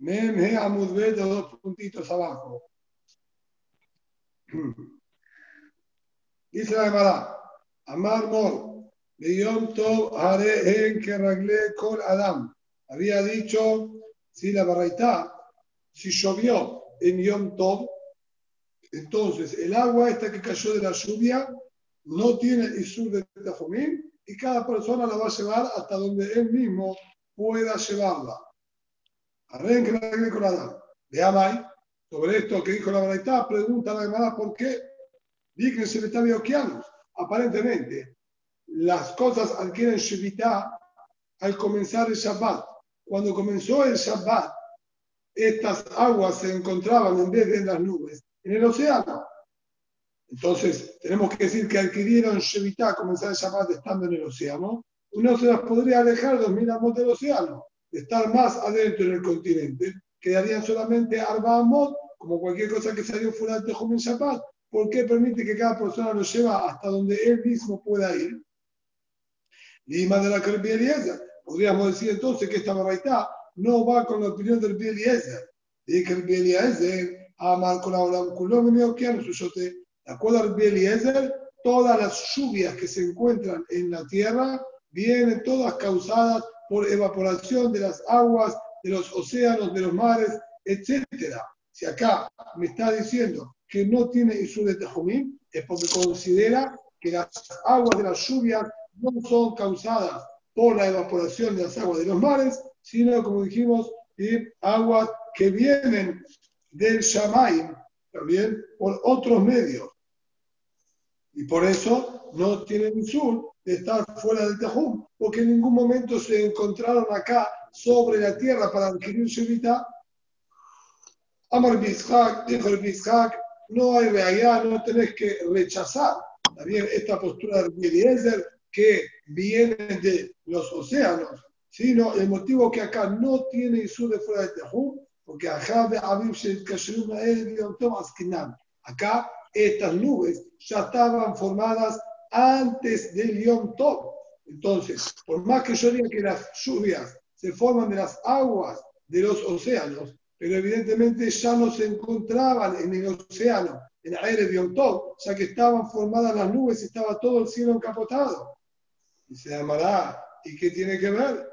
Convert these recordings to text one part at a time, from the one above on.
Mem He Amudbet, dos puntitos abajo. Dice la Gemara, Amar Mor, Yom Tov Hare En Keragle Kol Adam. Había dicho, si la barraita, si llovió en Yom Tov, entonces el agua esta que cayó de la lluvia no tiene Isur de Tajomín y cada persona la va a llevar hasta donde él mismo pueda llevarla. Arren Keragle Kol Adam. De Amay, sobre esto que dijo la barraita, pregunta a la Gemara por qué Dicen se está Okeanos. Aparentemente, las cosas adquieren Shevitá al comenzar el Shabbat. Cuando comenzó el Shabbat, estas aguas se encontraban en vez de en las nubes, en el océano. Entonces, tenemos que decir que adquirieron Shevitá al comenzar el Shabbat estando en el océano. Uno se las podría alejar dos mil amos del océano, estar más adentro en el continente. Quedarían solamente Arba Amot, como cualquier cosa que salió fuera de Tejum en Shabbat, ¿Por qué permite que cada persona lo lleva hasta donde él mismo pueda ir? Más de la que Eliezer. Podríamos decir entonces que esta barraita no va con la opinión del Eliezer. Y que el Eliezer amar con la olam kulom y De acuerdo al Eliezer, todas las lluvias que se encuentran en la tierra vienen todas causadas por evaporación de las aguas, de los océanos, de los mares, etc. Si acá me está diciendo que no tiene Isur de Tejumim es porque considera que las aguas de las lluvias no son causadas por la evaporación de las aguas de los mares, sino, como dijimos, aguas que vienen del Shamaim, también por otros medios. Y por eso no tienen Isur de estar fuera del Tejum, porque en ningún momento se encontraron acá sobre la tierra para adquirir Shevita. Amar Bishak, dijo el Bishak, no hay realidad, no tenés que rechazar también esta postura de Eliezer que viene de los océanos, sino el motivo que acá no tiene Isur de fuera de Tejum, porque acá estas nubes ya estaban formadas antes del Yom Tov. Entonces, por más que yo diga que las lluvias se forman de las aguas de los océanos, pero evidentemente ya no se encontraban en el océano, en el aire de Ontov, ya que estaban formadas las nubes y estaba todo el cielo encapotado. Y se llamará, ¿y qué tiene que ver?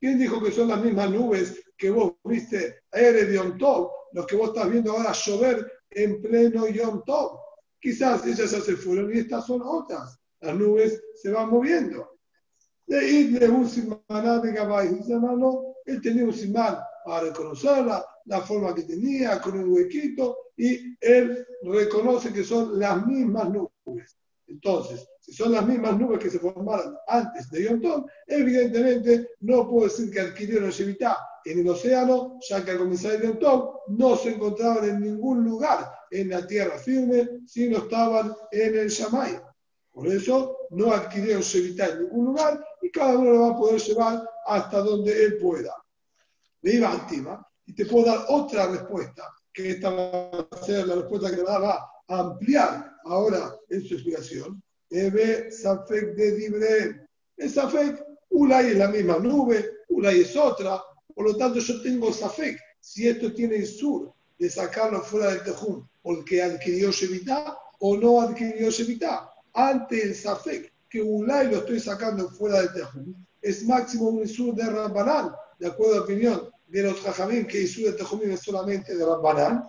¿Quién dijo que son las mismas nubes que vos viste aire de Ontov, los que vos estás viendo ahora llover en pleno Yom Tov? Quizás ellas ya se fueron y estas son otras. Las nubes se van moviendo. De irle un simaná de hermano, él tenía un simán para reconocerla, la forma que tenía, con un huequito, y él reconoce que son las mismas nubes. Entonces, si son las mismas nubes que se formaron antes de Yom evidentemente no puedo decir que adquirieron Shevitá en el océano, ya que al comenzar el Yom no se encontraban en ningún lugar en la tierra firme, sino estaban en el Shamay. Por eso no adquirieron Shevitá en ningún lugar y cada uno lo va a poder llevar hasta donde él pueda. Le iba activa y te puedo dar otra respuesta, que esta va a ser la respuesta que le va a ampliar ahora en su explicación. Ebe Safek de Dibre. El Safek, Ulay es la misma nube, Ulay es otra, por lo tanto yo tengo Safek. Si esto tiene sur de sacarlo fuera del Tejum, porque adquirió Shevitá o no adquirió Shevitá. Ante el Safek, que Ulay lo estoy sacando fuera del Tejum, es máximo un Isur de Rambanán, de acuerdo a la opinión de los Jajamín, que Isur de Tejumim es solamente de Rambanán,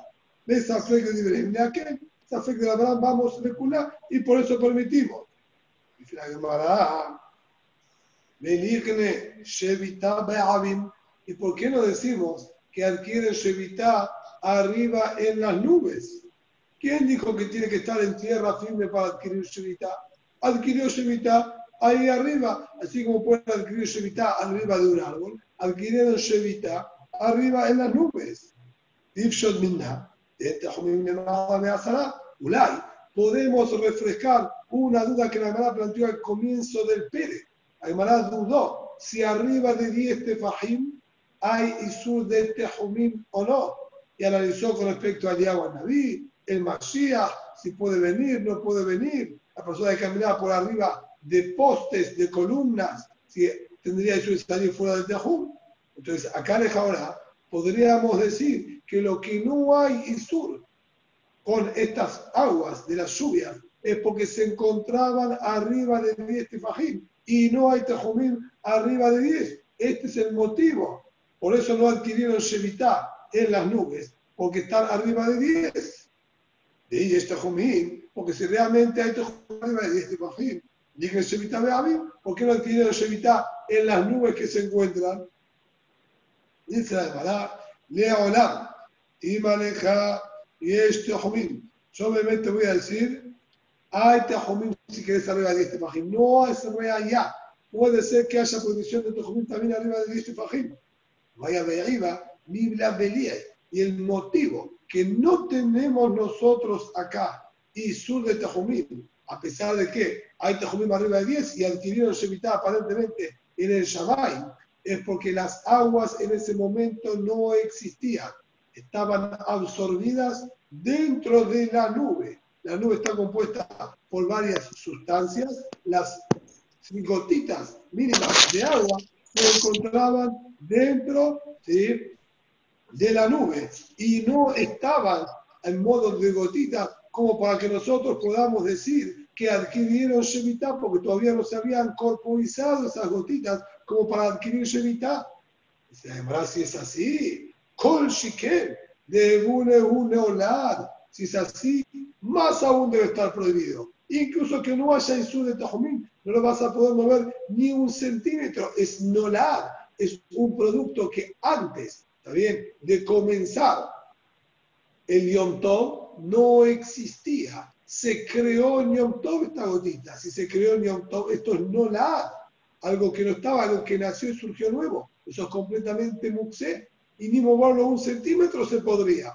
de Safek de Ibrahim, de Safek de Rambanán vamos a recular y por eso permitimos. Y la Gemara, Shevita Be'avim, ¿y por qué no decimos que adquiere Shevita arriba en las nubes? ¿Quién dijo que tiene que estar en tierra firme para adquirir Shevita? adquirió Shemitah ahí arriba, así como puede adquirir Shemitah arriba de un árbol, adquirieron Shemitah arriba en las nubes. Podemos refrescar una duda que la Gemara planteó al comienzo del Pérez. La Gemara dudó si arriba de 10 tefajim hay Isur de Tejumim o no. Y analizó con respecto al Naví, el Mashiach, si puede venir, no puede venir la persona que caminaba por arriba de postes, de columnas, si tendría que salir fuera del Tejum. Entonces, acá en ahora podríamos decir que lo que no hay Isur con estas aguas de las lluvias es porque se encontraban arriba de 10 tefajim y no hay tejumim arriba de 10. Este es el motivo. Por eso no adquirieron Shevitá en las nubes, porque están arriba de 10. De ahí es tejumim, porque si realmente hay arriba de 10 tefajim, dije Shevitá Beabim, ¿por qué no adquirieron Shevitá en las nubes que se encuentran? Dice la Gemara, Lea Olam, y maneja y es tejumim. Yo obviamente voy a decir hay Tejumim si querés arriba de 10 tefajim. No es allá. Puede ser que haya prohibición de Tejumim también arriba de 10 tefajim. Vaya de arriba, Biblia Belía. Y el motivo que no tenemos nosotros acá y sur de Tejumim, a pesar de que hay Tejumim arriba de 10 y adquirieron Shemitah aparentemente en el Shabbat, es porque las aguas en ese momento no existían. Estaban absorbidas dentro de la nube la nube está compuesta por varias sustancias. Las gotitas mínimas de agua se encontraban dentro de la nube y no estaban en modo de gotitas como para que nosotros podamos decir que adquirieron Shemitah porque todavía no se habían corporizado esas gotitas como para adquirir Shemitah. Además, si es así, Kol Shiken, de une Olad, si es así, más aún debe estar prohibido. Incluso que no haya Isur de Tajumín, no lo vas a poder mover ni un centímetro. Es nolar, es un producto que antes, ¿está bien?, de comenzar el Yom no existía. Se creó en Yom Tov esta gotita. Si se creó en Yom esto es nolar. Algo que no estaba, algo que nació y surgió nuevo. Eso es completamente muxé. Y ni moverlo un centímetro se podría.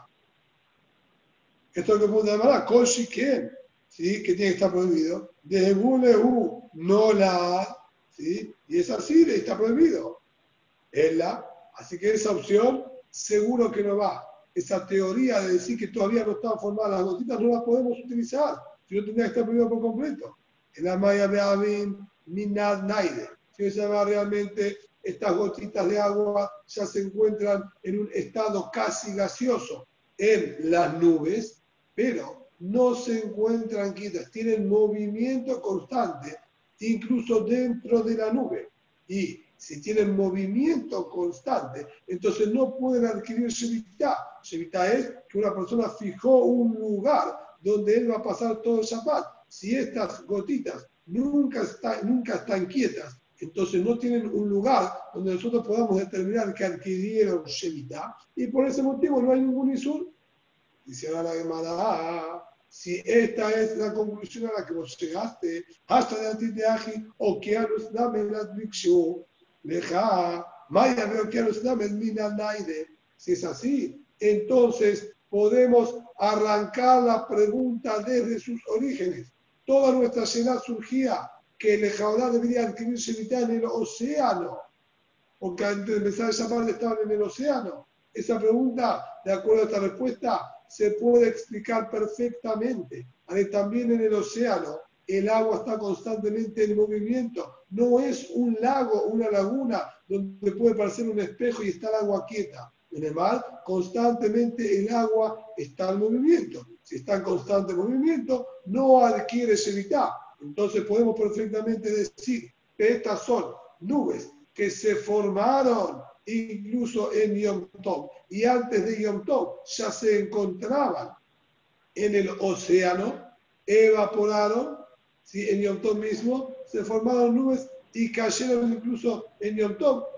Esto es lo que puede llamar Koshi ¿quién? ¿sí? que tiene que estar prohibido. De U, no la, ¿sí? y es así, está prohibido. Es la, así que esa opción seguro que no va. Esa teoría de decir que todavía no están formadas las gotitas no la podemos utilizar, si no tendría que estar prohibido por completo. En la Maya Beavin, Minad Naide. Si se llama realmente estas gotitas de agua ya se encuentran en un estado casi gaseoso en las nubes, pero no se encuentran quietas, tienen movimiento constante, incluso dentro de la nube. Y si tienen movimiento constante, entonces no pueden adquirir Shevitá. Shevitá es que una persona fijó un lugar donde él va a pasar todo el Shabbat. Si estas gotitas nunca, nunca están quietas, entonces no tienen un lugar donde nosotros podamos determinar que adquirieron Shevitá, y por ese motivo no hay ningún Isur Dice ahora la Gemara, si esta es la conclusión a la que vos llegaste, hasta de Atiteaji, o que a los damen las bikshu, leja, maya veo que. Si es así, entonces podemos arrancar la pregunta desde sus orígenes. Toda nuestra escena surgía que el Lejaudá debería adquirirse mitad en el océano, porque antes de empezar esa parte estaban en el océano. Esa pregunta, de acuerdo a esta respuesta, se puede explicar perfectamente. También en el océano el agua está constantemente en movimiento. No es un lago, una laguna donde puede parecer un espejo y está el agua quieta. En el mar, constantemente el agua está en movimiento. Si está en constante movimiento, no adquiere mitad. Entonces podemos perfectamente decir que estas son nubes que se formaron incluso en Yom. Y antes de Yom Tov ya se encontraban en el océano, evaporaron, ¿sí? en Yom mismo se formaron nubes y cayeron incluso en Yom.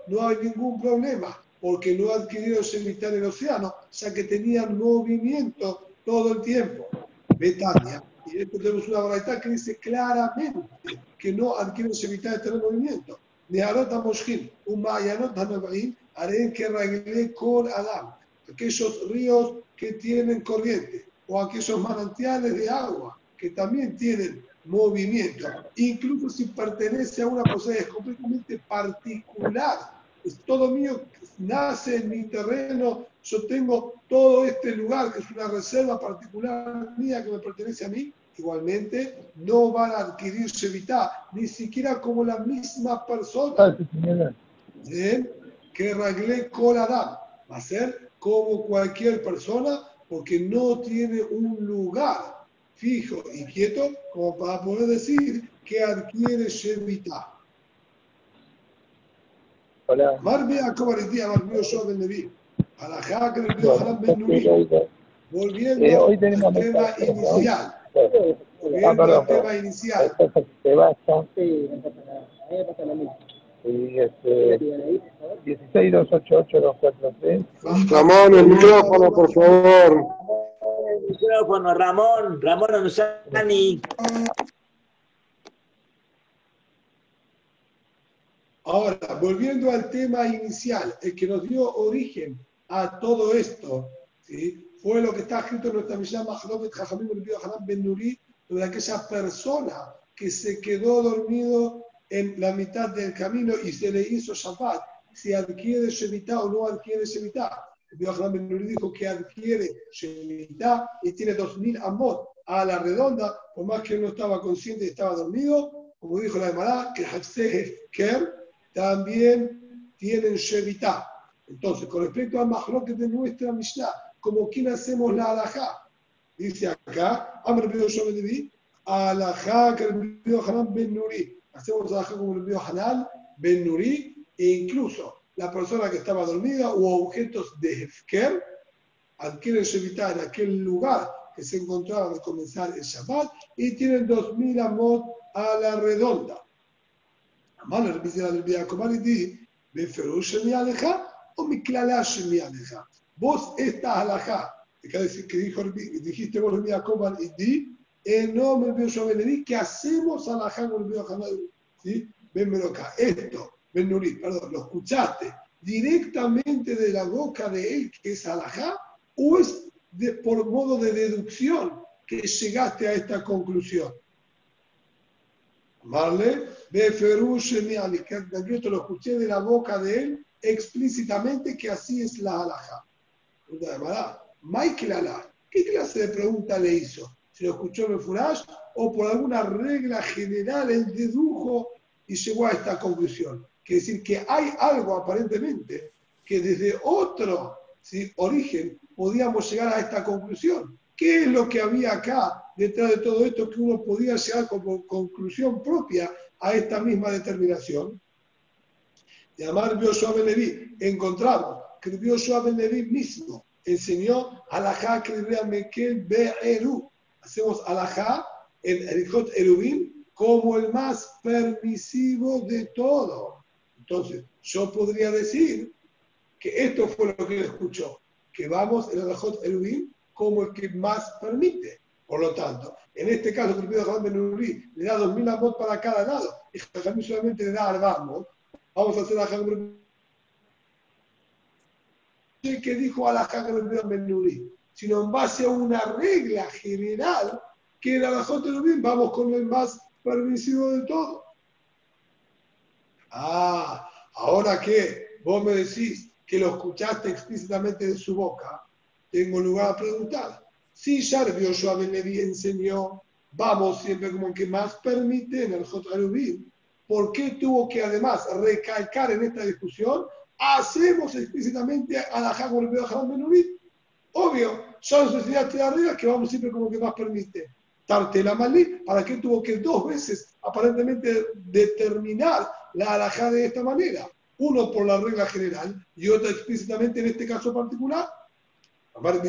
No hay ningún problema, porque no adquirieron Shemitah en el océano, ya que tenían movimiento todo el tiempo. Betania. Y esto tenemos una verdad que dice claramente que no adquieren Shemitah de tener movimiento. Neharot HaMoshkin, un Mayanot HaNevaim, haré que arregle con Adam, aquellos ríos que tienen corriente o aquellos manantiales de agua que también tienen movimiento, incluso si pertenece a una cosa es completamente particular, es todo mío, nace en mi terreno, yo tengo todo este lugar que es una reserva particular mía que me pertenece a mí, igualmente no van a adquirir Shevitá, ni siquiera como la misma persona. ¿Sí? Que Ragle Koladam va a ser como cualquier persona porque no tiene un lugar fijo y quieto como para poder decir que adquiere Shevitá. Marbe a Cobaretía, Marbe yo Ben Levi. Alajá que le Haram Ben Nuri. Volviendo eh, hoy al tema inicial. Volviendo al tema inicial. Sí, y este, 16 288 Ramón, el micrófono, por favor. El micrófono, Ramón, Ramón Anusani. Ahora, volviendo al tema inicial, el que nos dio origen a todo esto, ¿sí? fue lo que está escrito en nuestra Mishnah Mahlovet Jajamim Ben Nuri, sobre aquella persona que se quedó dormido en la mitad del camino y se le hizo Shabbat, si adquiere Shemitah o no adquiere Shemitah. Ben dijo que adquiere Shemitah y tiene 2000 amot a la redonda, por más que él no estaba consciente y estaba dormido, como dijo la Emara, que Ker, también tienen Shevitá. Entonces, con respecto al Mahloket de nuestra Mishnah, como quien hacemos la alajá, dice acá, Amr Ben alajá que el Ben Nuri. Hacemos alajá como el Hanan Ben Nuri, e incluso la persona que estaba dormida u objetos de Hefker adquieren Shevitá en aquel lugar que se encontraban al comenzar el Shabbat y tienen 2.000 amot a la redonda. Amar el del o mi Vos esta alajá, que dijo, dijiste vos el Biacomal y di, eh, en nombre de Benedí, que hacemos alajá con el Biacomal, ¿sí? Ven acá. Esto Benuri, perdón, lo escuchaste directamente de la boca de él, que es alajá, o es por modo de deducción que llegaste a esta conclusión. ¿Vale? Yo te lo escuché de la boca de él explícitamente que así es la halajá. Michael Alá, ¿qué clase de pregunta le hizo? ¿Se lo escuchó en Furash o por alguna regla general él dedujo y llegó a esta conclusión? Quiere decir que hay algo aparentemente que desde otro origen podíamos llegar a esta conclusión. ¿Qué es lo que había acá detrás de todo esto que uno podía llegar como conclusión propia a esta misma determinación? De Amar Bioshua Ben encontramos que Bioshua Ben mismo enseñó alajá que Mekel Be'eru. Hacemos alajá en Erichot Erubim como el más permisivo de todo. Entonces, yo podría decir que esto fue lo que él escuchó, que vamos en Erichot Erubim como el que más permite. Por lo tanto, en este caso, el Ben Benuri le da 2.000 amot para cada lado y Jajamí solamente le da arbamos. Vamos a hacer a Jajamí. que dijo a la Jajamí Benuri, sino en base a una regla general que era la Jotelubim, vamos con el más permisivo de todo. Ah, ahora que vos me decís que lo escuchaste explícitamente de su boca, tengo lugar a preguntar. Si Sharbio Yoshua Ben enseñó, vamos siempre como que más permite en el Jotarubim, ¿por qué tuvo que además recalcar en esta discusión? Hacemos explícitamente a la Jaguar Ben Obvio, son sociedades de arriba que vamos siempre como que más permite. Tartela Malí, ¿para qué tuvo que dos veces aparentemente determinar la alajá de esta manera? Uno por la regla general y otro explícitamente en este caso particular Amar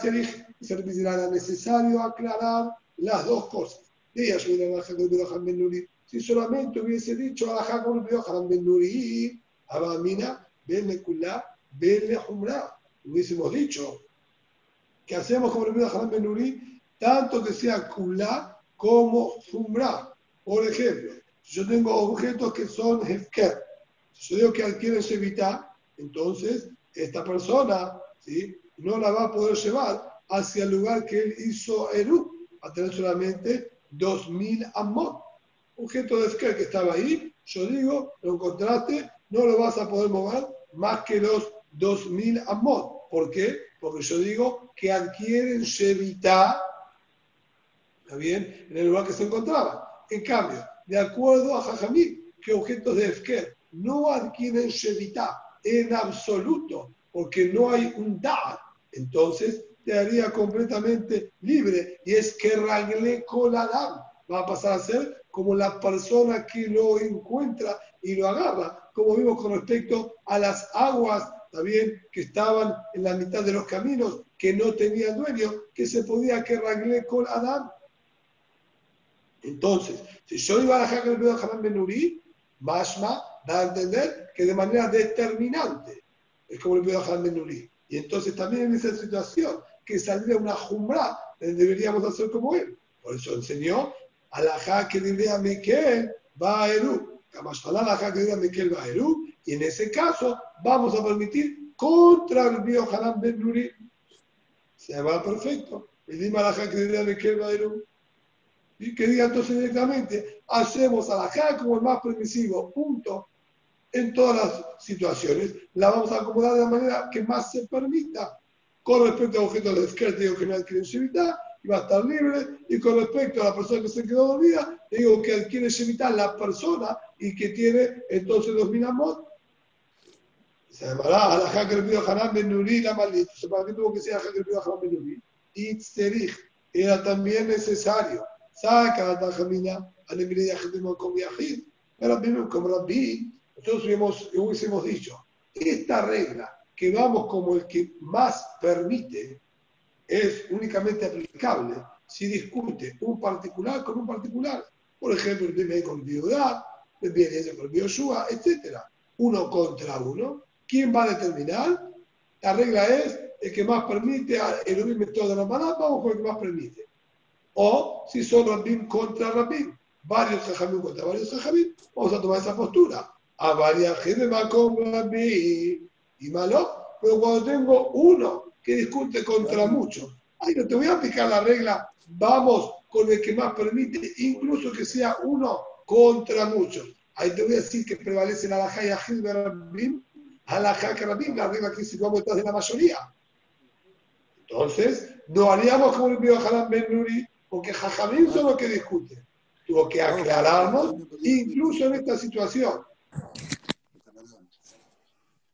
ser era necesario aclarar las dos cosas. Si solamente hubiese dicho a Jacob Ben Nuri, Abamina, Ben Ben hubiésemos dicho que hacemos como el Ben Nuri, tanto que sea Kula como Humra. Por ejemplo, yo tengo objetos que son Hefker, si yo digo que adquieren Shevita, entonces esta persona, ¿sí? no la va a poder llevar hacia el lugar que él hizo Eru, a tener solamente 2.000 amot. Objeto de Esquer que estaba ahí, yo digo, lo encontraste, no lo vas a poder mover más que los 2.000 amot. ¿Por qué? Porque yo digo que adquieren Shevita ¿Está bien? En el lugar que se encontraba. En cambio, de acuerdo a Jajamí, que objetos de Efker no adquieren Shevita en absoluto, porque no hay un da, entonces te haría completamente libre. Y es que Ragle Koladam va a pasar a ser como la persona que lo encuentra y lo agarra, como vimos con respecto a las aguas también que estaban en la mitad de los caminos, que no tenían dueño, que se podía que Koladam. Entonces, si yo iba a la Jaque de Hanan Benurí, Mashma da a entender que de manera determinante es como el pido Hanan Benurí. Y entonces también en esa situación, que saldría una jumbra, deberíamos hacer como él. Por eso enseñó a la Jaque de Miquel va a Eru. la Jaque de Miquel va a Eru. Y en ese caso vamos a permitir contra el pido Hanan Benurí. Se va perfecto. Y dime a la Jaque de Miquel va a Eru y que diga entonces directamente, hacemos a la J como el más permisivo, punto, en todas las situaciones, la vamos a acomodar de la manera que más se permita. Con respecto a objetos de izquierda, digo que no adquiere Shevitá y va a estar libre. Y con respecto a la persona que se quedó dormida, digo que adquiere Shevitá la persona y que tiene entonces dos minamot. Se llamará a la Haker pido Hanan Ben la maldita. ¿Para qué tuvo que ser Haker pido Hanan Ben Nuri? Itzerich. Era también necesario saca a Tajamina al mismo nosotros hubiésemos, hubiésemos dicho, esta regla que vamos como el que más permite es únicamente aplicable si discute un particular con un particular. Por ejemplo, el primer con Biudá, el bien con Bioshua, etc. Uno contra uno. ¿Quién va a determinar? La regla es el que más permite, el método de la maná, vamos con el que más permite. O si son Rabim contra Rabim, varios Jajamim contra varios Jajamim, vamos a tomar esa postura. A varias con Rabim y malo, pero cuando tengo uno que discute contra muchos, ahí no te voy a aplicar la regla, vamos con el que más permite, incluso que sea uno contra muchos. Ahí te voy a decir que prevalece la Alajá y Ajil de Rabim, Alajá que Rabim, la regla que si vamos detrás de la mayoría. Entonces, no haríamos como el Haram Ben Nuri, porque Jajamín son los que discuten. Tuvo que aclararnos, incluso en esta situación.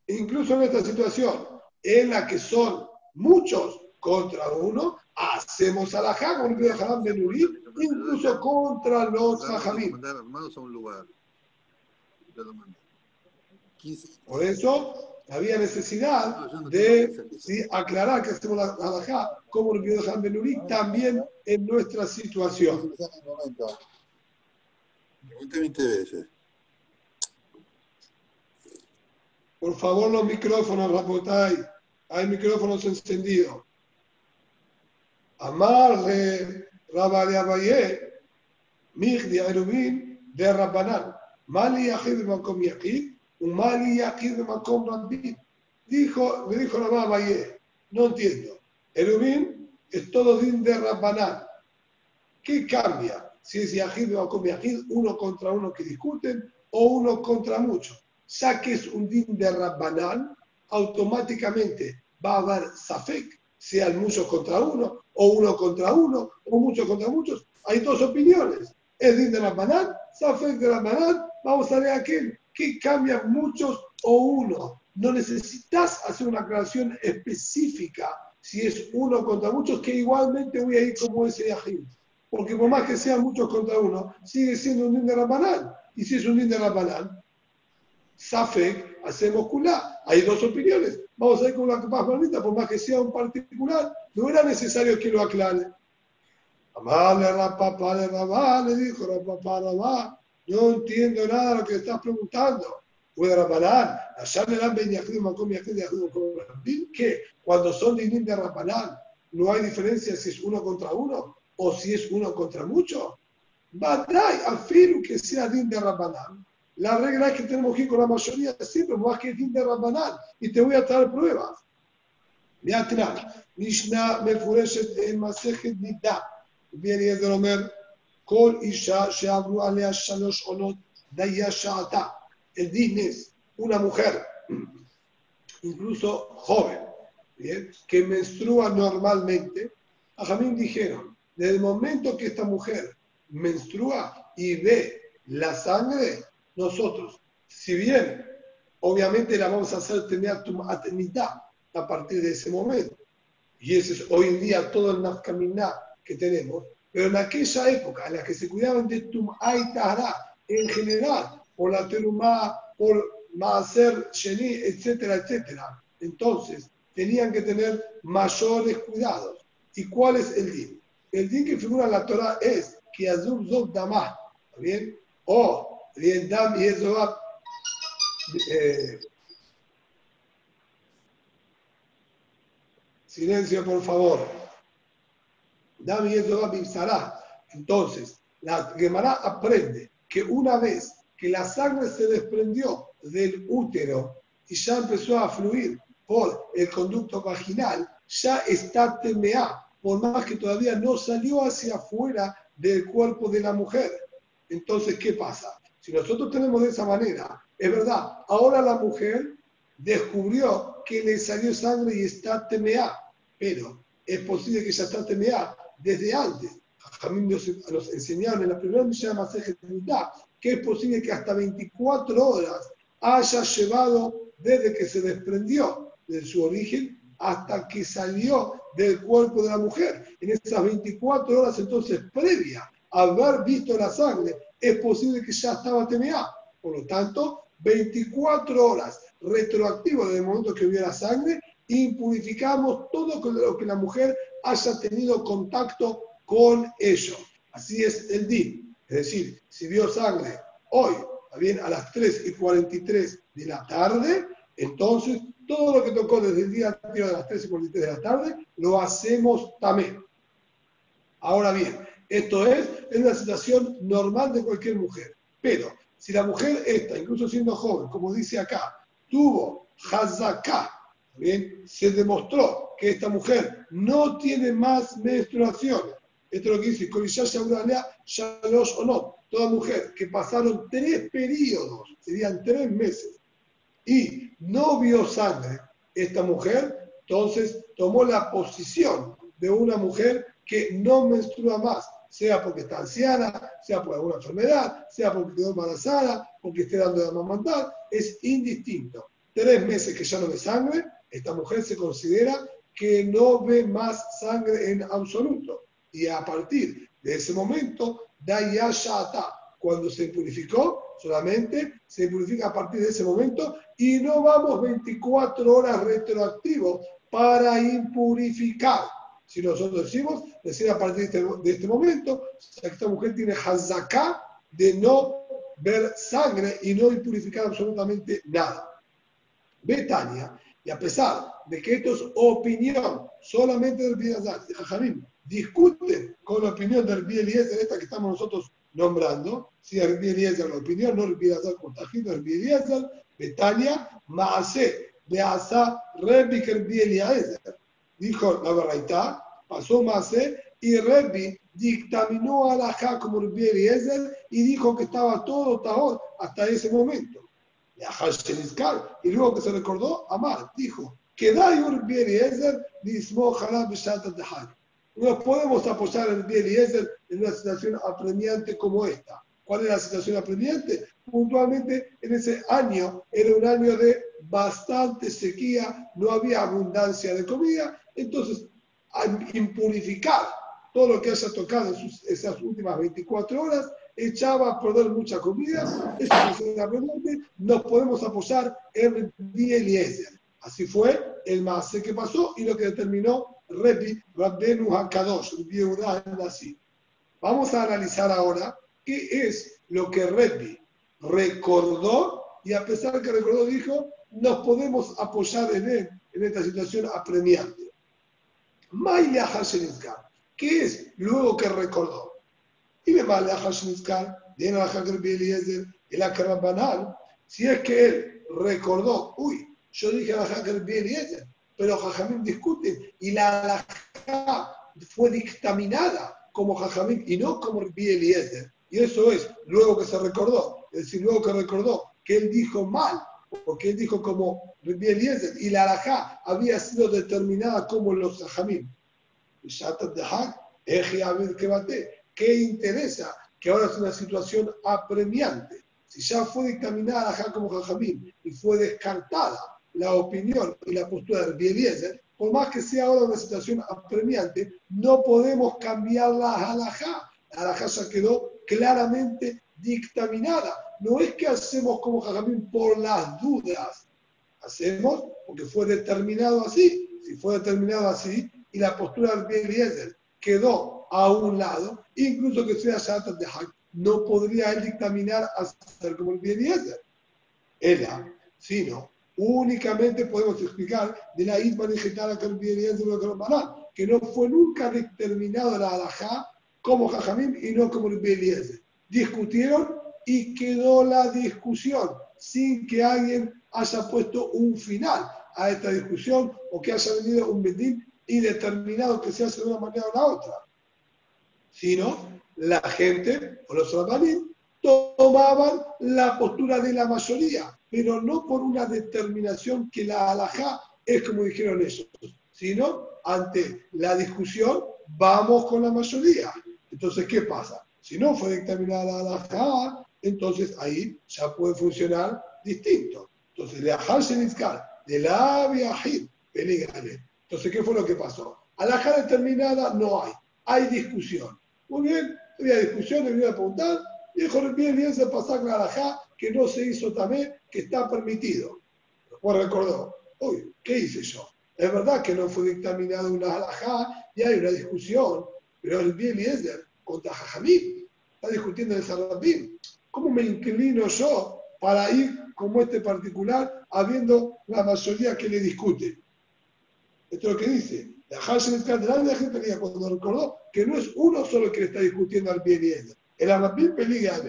Incluso en esta situación, en la que son muchos contra uno, hacemos a la con el de Benurí, incluso contra los Jajamín. Por eso había necesidad de aclarar que hacemos la halajá como lo pidió Han Benurí también en nuestra situación. Por favor, los micrófonos, Rapotay. Hay micrófonos encendidos. Amar de Rabba de Abaye, Mij de Erubin de Rabbanán. Mali Makom Yahid, Makom. Dijo, me dijo Rabba Abaye, no entiendo. Erubin es todo din de Rabbanán. ¿Qué cambia? Si es Yahid o con Yahid, uno contra uno que discuten o uno contra muchos. Ya que es un din de Rabbanán, automáticamente va a haber Safek, sean muchos contra uno, o uno contra uno, o muchos contra muchos. Hay dos opiniones. Es din de Rabbanán, Safek de Rabbanán, vamos a ver aquel. ¿Qué cambia muchos o uno? No necesitas hacer una aclaración específica si es uno contra muchos, que igualmente voy a ir como ese Yahid. Porque por más que sean muchos contra uno, sigue siendo un din de Rabanán. Y si es un din de Rabanán, Safek, hacemos culá. Hay dos opiniones. Vamos a ir con la más bonita, por más que sea un particular, no era necesario que lo aclare. Le dijo no entiendo nada de lo que estás preguntando. Que cuando son dinim de Rapanán, no hay diferencia si es uno contra uno o si es uno contra mucho. Batai, afirmo que sea din de Rabanán. La regla es que tenemos que ir con la mayoría siempre, más que din de Rabanán. Y te voy a traer pruebas. Mira, Mishnah Mefureshet en Masejet Nida. Viene y de Romer. כל אישה שעברו עליה שלוש עונות דיה שעתה. El din es una mujer, incluso joven, ¿bien? que menstrua normalmente. A Jamín dijeron, desde el momento que esta mujer menstrua y ve la sangre, nosotros, si bien obviamente la vamos a hacer tener mitad a partir de ese momento, y ese es hoy en día todo el nafkaminá que tenemos, pero en aquella época en la que se cuidaban de Tum'a y Tahara en general, por la Terumá, por Maaser, Sheni, etcétera, etcétera, entonces tenían que tener mayores cuidados. ¿Y cuál es el din? El din que figura en la Torah es que Azul Zot Damah, ¿está bien? O bien Dam y Ezobab, eh, silencio por favor. Dam y Ezobab Ibsará. Entonces, la Gemara aprende que una vez que la sangre se desprendió del útero y ya empezó a fluir por el conducto vaginal, ya está TMA, por más que todavía no salió hacia afuera del cuerpo de la mujer. Entonces, ¿qué pasa? Si nosotros tenemos de esa manera, es verdad, ahora la mujer descubrió que le salió sangre y está TMA, pero es posible que ya está TMA desde antes. Jamín nos, nos enseñaron en la primera misión de que es posible que hasta 24 horas haya llevado desde que se desprendió de su origen hasta que salió del cuerpo de la mujer. En esas 24 horas entonces previa a haber visto la sangre, es posible que ya estaba TMA. Por lo tanto, 24 horas retroactivo desde el momento que vio la sangre, impurificamos todo lo que la mujer haya tenido contacto con ello. Así es el DIN. Es decir, si vio sangre hoy, bien, a las 3 y 43 de la tarde, entonces todo lo que tocó desde el día anterior de las 3 y 43 de la tarde, lo hacemos también. Ahora bien, esto es, es una situación normal de cualquier mujer. Pero si la mujer esta, incluso siendo joven, como dice acá, tuvo hazaká, bien, se demostró que esta mujer no tiene más menstruaciones. Esto es lo que dice, ya los o no. Toda mujer que pasaron tres periodos, serían tres meses, y no vio sangre esta mujer, entonces tomó la posición de una mujer que no menstrua más, sea porque está anciana, sea por alguna enfermedad, sea porque quedó embarazada, porque esté dando de amamantar, es indistinto. Tres meses que ya no ve sangre, esta mujer se considera que no ve más sangre en absoluto. Y a partir de ese momento, da ya Cuando se purificó, solamente se purifica a partir de ese momento y no vamos 24 horas retroactivos para impurificar. Si nosotros decimos, decir a partir de este, este momento, esta mujer tiene hazaká de no ver sangre y no impurificar absolutamente nada. Betania, y a pesar de que esto es opinión solamente del Bidazar, de Jajamim, discuten con la opinión del Bieliezer, esta que estamos nosotros nombrando, si el Eliezer la opinión, no el Bieliezer contagido, el Eliezer, Betania, Maase, Beasa, Rebbi, que el. Dijo la verdad, pasó Maase, y Rebbi dictaminó a la como el y dijo que estaba todo tahor hasta ese momento. Y luego que se recordó, Amar dijo, da Yur Eliezer, Nismo Jalab Beshat Dahar no podemos apoyar el Eliezer en una situación apremiante como esta. ¿Cuál es la situación apremiante? Puntualmente en ese año era un año de bastante sequía, no había abundancia de comida, entonces impurificar todo lo que haya tocado en esas últimas 24 horas, echaba a perder mucha comida, eso es apremiante, nos podemos apoyar en el Eliezer. Así fue el más que pasó y lo que determinó Rebi Rabbenu HaKadosh, así. Vamos a analizar ahora qué es lo que Rebi recordó y a pesar que recordó dijo, nos podemos apoyar en él en esta situación apremiante. Maya ¿qué es luego que recordó? Y me vale a Hashenizkar, viene a Eliezer, el banal, si es que él recordó, uy, yo dije a Haker Eliezer, pero Jajamín discute y la halajá fue dictaminada como Jajamín y no como Rabbi Eliezer. Y eso es luego que se recordó, es decir, luego que recordó que él dijo mal, porque él dijo como Rabbi Eliezer y la halajá había sido determinada como los Jajamín. ¿Qué interesa? Que ahora es una situación apremiante. Si ya fue dictaminada la como Jajamín y fue descartada la opinión y la postura de Eliezer, por más que sea ahora una situación apremiante, no podemos cambiar la halajá. La halajá ya quedó claramente dictaminada. No es que hacemos como Jajamín por las dudas, hacemos porque fue determinado así. Si fue determinado así y la postura de Eliezer quedó a un lado, incluso que sea Shatat de Hak, no podría él dictaminar hacer como el Eliezer. Era, sino únicamente podemos explicar de la isma digital que el Eliezer que no fue nunca determinado la alajá como Jajamim y no como el Eliezer. Discutieron y quedó la discusión sin que alguien haya puesto un final a esta discusión o que haya venido un bedín y determinado que se hace de una manera o la otra. Sino la gente o los rabanim tomaban la postura de la mayoría, pero no por una determinación que la alajá es como dijeron ellos, sino ante la discusión vamos con la mayoría. Entonces, ¿qué pasa? Si no fue dictaminada la alajá, entonces ahí ya puede funcionar distinto. Entonces, de ajarse de la viajir, peligale. Entonces, ¿qué fue lo que pasó? Alajá determinada no hay, hay discusión. Muy bien, había discusión, le iba a apuntar, y dijo bien, bien se pasó la alajá que no se hizo también, que está permitido. Después recordó, uy, ¿qué hice yo? Es verdad que no fue dictaminada una alajá y hay una discusión, pero el bien Eliezer contra Jajamim está discutiendo el Sarabim. ¿Cómo me inclino yo para ir como este particular, habiendo la mayoría que le discute? Esto es lo que dice. El cuando recordó que no es uno solo que le está discutiendo al bien y ella. El Arabín peligra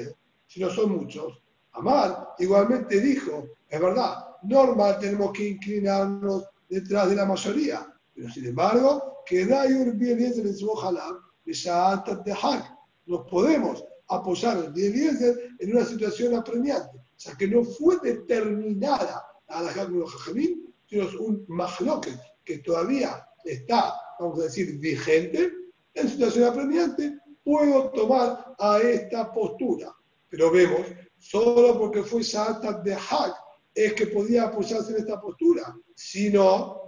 si no son muchos. Amar igualmente dijo, es verdad, normal tenemos que inclinarnos detrás de la mayoría, pero sin embargo, que un bien y en su ojalá. Nos podemos apoyar el bien y en una situación apremiante. O sea, que no fue determinada a la Jajamín, sino es un mahloket que todavía está, vamos a decir, vigente, en situación apremiante, puedo tomar a esta postura. Pero vemos, solo porque fue Santa de Hak es que podía apoyarse en esta postura. Si no,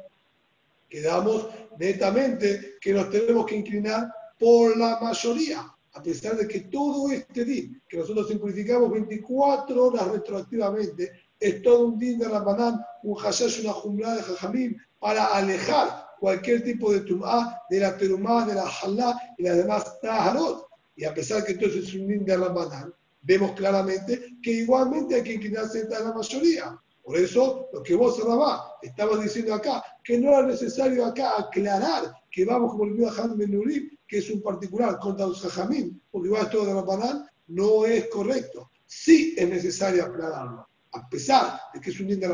quedamos netamente que nos tenemos que inclinar por la mayoría, a pesar de que todo este din, que nosotros simplificamos 24 horas retroactivamente, es todo un din de Rabanán, un hashash, una jumla de jajamim, para alejar cualquier tipo de tumá, de la terumá, de la halá y las demás taharot. Y a pesar que entonces es un de Ramadán, vemos claramente que igualmente hay que inclinarse a la mayoría. Por eso, lo que vos, Rabá, estabas diciendo acá, que no era necesario acá aclarar que vamos como el Han Benurim, que es un particular contra los Jajamín, porque va todo de Ramadán, no es correcto. Sí es necesario aclararlo. A pesar de que es un din de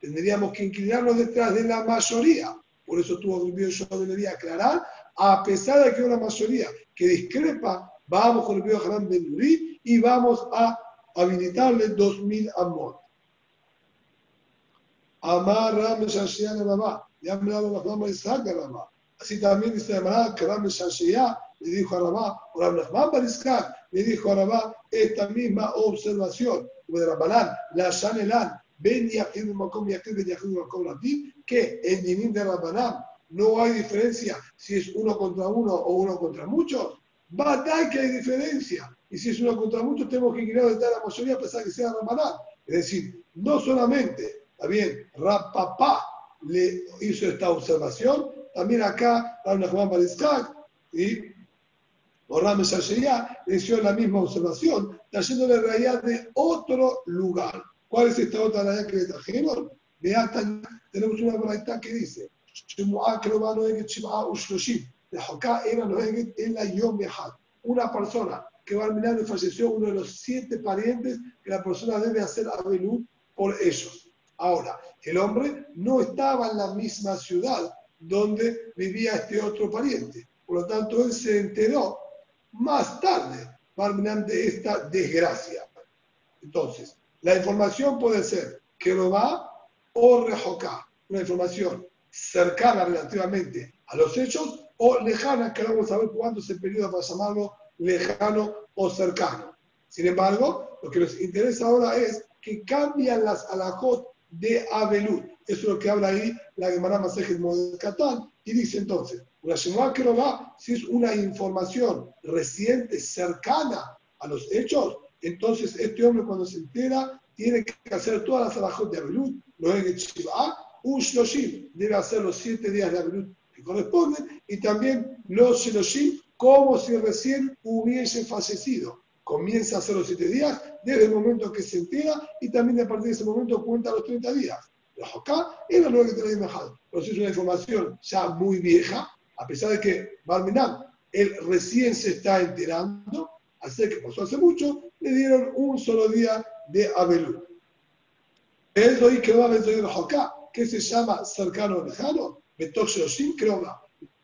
tendríamos que inclinarnos detrás de la mayoría. Por eso tuvo que yo debería aclarar, a pesar de que una mayoría que discrepa, vamos con el video Haram Ben y vamos a habilitarle 2000 amor. Amar Ram Shashiya Rabá, ya dado la fama Isaac de Rabá. Así también dice Amar Ram Shashiya le dijo a Rabá, o Ram Bariskat le dijo a Rabá esta misma observación, como de Rabbanán, la Shanelan, Ben Yahid Makom Yahid Ben Yahid Makom Rabim, que en Dinim de Rabbanam no hay diferencia si es uno contra uno o uno contra muchos. dar que hay diferencia. Y si es uno contra muchos, tenemos que inclinar de la mayoría a pesar que sea Rabbanam. Es decir, no solamente, bien, Rapapá le hizo esta observación, también acá Rabban Juan y o Ram le hizo la misma observación, trayéndole realidad de otro lugar. ¿Cuál es esta otra realidad que le trajeron? Tenemos una braita que dice, una persona que va a mirar y falleció, uno de los siete parientes que la persona debe hacer avenú por ellos. Ahora, el hombre no estaba en la misma ciudad donde vivía este otro pariente. Por lo tanto, él se enteró más tarde de esta desgracia. Entonces, la información puede ser que lo va o rejoca, una información cercana relativamente a los hechos o lejana, que ahora vamos a ver cuándo es el periodo para llamarlo lejano o cercano. Sin embargo, lo que nos interesa ahora es que cambian las alajot de Abelut. Eso es lo que habla ahí la Gemara Masejet Catán y dice entonces, una Shemua va si es una información reciente, cercana a los hechos, entonces este hombre cuando se entera tiene que hacer todas las alajot de Abelut, lo de Shiva, Ushloshim, debe hacer los siete días de Abelut que corresponden y también los Sheloshim como si recién hubiese fallecido. Comienza a hacer los siete días desde el momento que se entera y también a partir de ese momento cuenta los 30 días. La Joká era lo que te había dejado. Pero es una información ya muy vieja, a pesar de que Barminam, él recién se está enterando, así que pasó hace mucho, le dieron un solo día de Abelú. El doy que va a ver la Joká, que se llama cercano o lejano, Betok Sheloshim, creo que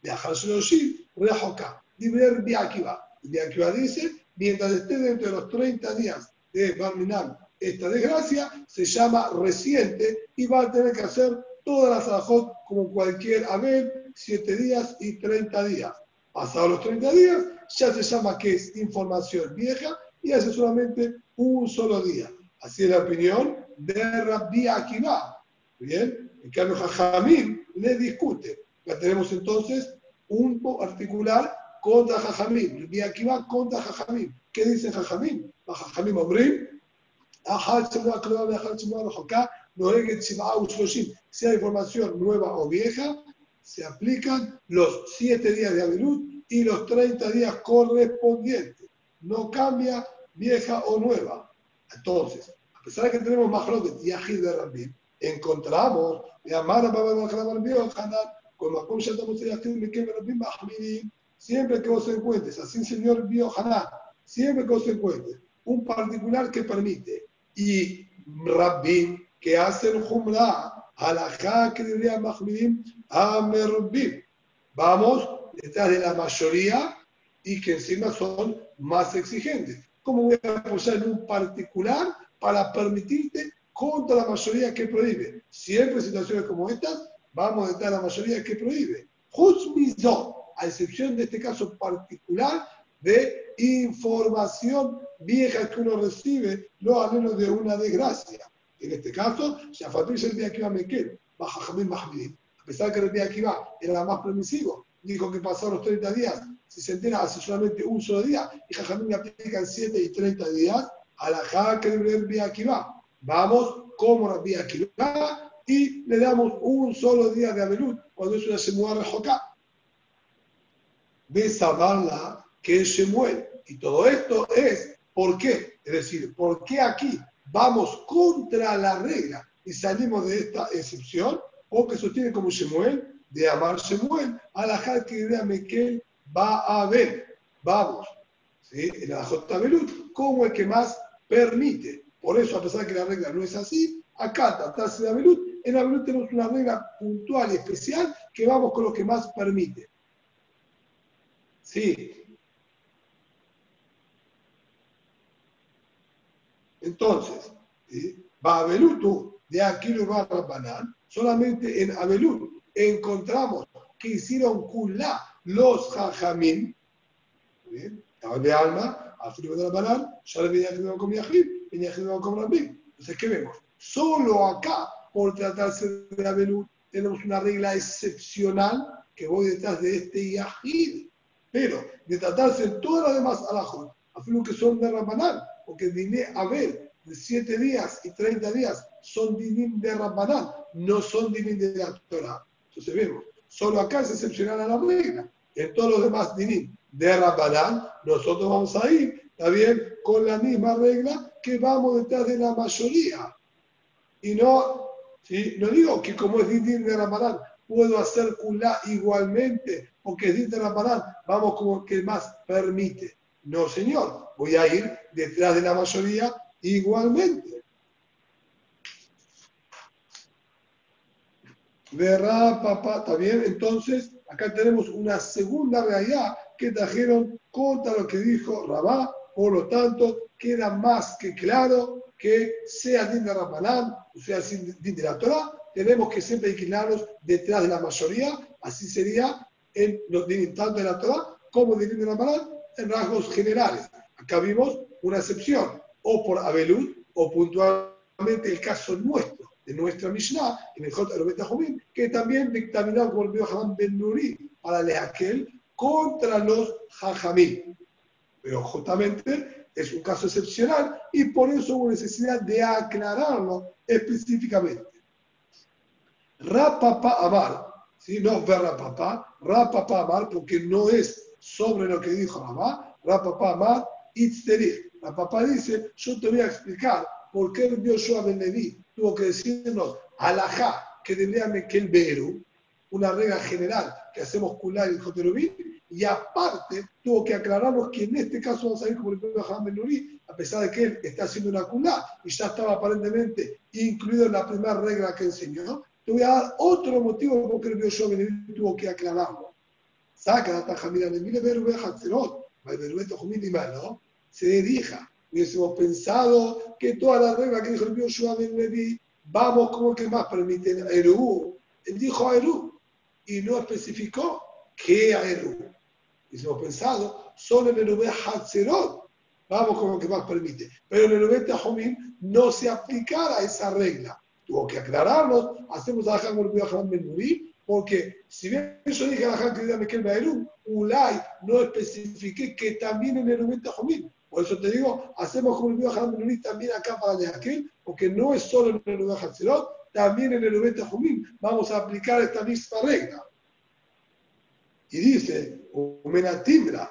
Viajar Sheloshim, Rejoká. Liber Biakiva. Biakiva dice, mientras esté dentro de los 30 días de Barminam esta desgracia, se llama reciente y va a tener que hacer todas las alajot como cualquier Abel, 7 días y 30 días. Pasados los 30 días, ya se llama que es información vieja y hace solamente un solo día. Así es la opinión de Rabbi Akiva. Bien, en cambio Jajamim le discute. Ya tenemos entonces un particular contra Jajamim. Rabbi Akiva contra Jajamim. ¿Qué dice? Jajamim Obrim, si hay información nueva o vieja, se aplican los 7 días de Abelut y los 30 días correspondientes. No cambia vieja o nueva. Entonces, a pesar de que tenemos Mahloket y Ajid de Rabbi, encontramos siempre que vos encuentres, así señor Bio Hanan, siempre que vos encuentres un particular que permite y Rabbim que hacen Jumra, Halajá que diría Mahmidim, Amerbim. Vamos detrás de la mayoría y que encima son más exigentes. ¿Cómo voy a apoyar en un particular para permitirte contra la mayoría que prohíbe? Siempre en situaciones como estas, vamos detrás de la mayoría que prohíbe. Jusmizot, a excepción de este caso particular, de información vieja que uno recibe, no a menos de una desgracia. En este caso, Shafatrish el día que iba a Mekel, baja Jamil Mahmidin. A pesar que el iba era más permisivo, dijo que pasaron los 30 días, si se entera hace solamente un solo día, y Jajamín aplican 7 y 30 días, a la Jaque del día que va. Vamos como la día que va y le damos un solo día de Abelut, cuando es una Shemuar Rejoká. De Sabarla, que es Shemuel. Y todo esto es, ¿por qué? Es decir, ¿por qué aquí vamos contra la regla y salimos de esta excepción? O que sostiene como Shemuel, de amar Shemuel, a la que idea Mekel va a ver. Vamos, ¿sí? en la J. Belut, como el que más permite. Por eso, a pesar de que la regla no es así, acá tratarse de Abelut, en Abelut tenemos una regla puntual y especial que vamos con lo que más permite. Sí, Entonces, va a tú, de aquí lo va a Banán, solamente en Abelut encontramos que hicieron kulá los jajamín, de alma, a de la Banán, ya le venía a con Yahid, venía a con Rabbi. Entonces, ¿qué vemos? Solo acá, por tratarse de Abelut, tenemos una regla excepcional que voy detrás de este Yahid. Pero de tratarse de todas las demás alajos, afirmo que son de Rabanán, porque diné Abel de 7 días y 30 días son dinim de Rabbanán, no son dinim de la Torah. Entonces vemos, solo acá es excepcional a la regla. En todos los demás dinim de Rabbanán, nosotros vamos a ir también con la misma regla que vamos detrás de la mayoría. Y no, ¿sí? no digo que como es dinim de Rabbanán, puedo hacer kulá igualmente, porque es dinim de Rabbanán, vamos como que más permite. No, señor, voy a ir detrás de la mayoría igualmente. Verá, papá, ¿está bien? Entonces, acá tenemos una segunda realidad que trajeron contra lo que dijo Rabá, por lo tanto, queda más que claro que sea din de Rabanán, o sea, din de la Torah, tenemos que siempre inclinarnos detrás de la mayoría, así sería en los tanto en la Torah como en la Maral, en rasgos generales. Acá vimos una excepción, o por Abelud, o puntualmente el caso nuestro, de nuestra Mishnah, en el J. Jumín, que también dictaminado como el vio Hamam Ben Nuri para aquel contra los Jajamí. Pero justamente es un caso excepcional y por eso hubo necesidad de aclararlo específicamente. Rapapa Amar, ¿sí? no ver Rapapa, Rapapa Amar, porque no es sobre lo que dijo Rabá, Rapapa Amar, Itzterich. Rapapa dice, yo te voy a explicar por qué el Yoshua Ben Levi tuvo que decirnos alajá, que debería el Beru, una regla general que hacemos cular y Joterubí, y aparte tuvo que aclararnos que en este caso vamos a ir como el propio Nuri, a pesar de que él está haciendo una culá y ya estaba aparentemente incluido en la primera regla que enseñó, te voy a dar otro motivo por el Yoshua Ben tuvo que aclararlo. Saca la tajamira de mil Beru Hatzerot, ¿no? Se dirija. Hubiésemos pensado que toda la regla que dijo el Yoshua Ben Levi, vamos como que más permiten Eru. Él dijo Eru y no especificó qué Eru. Hubiésemos pensado solo el Hatzerot, vamos como que más permite. Pero el Ubet Tahomim no se aplicara esa regla. Tuvo que aclararnos, hacemos a Hagam Ben Nuri, porque si bien yo dije a la que el Baeru, Ulay no especifiqué que también en el Ubet Tahomim. Por eso te digo, hacemos como el Ubet Ben también acá para de aquel, porque no es solo en el Hatzerot, también en el Ubet Tahomim vamos a aplicar esta misma regla. Y dice, Umenatimbra,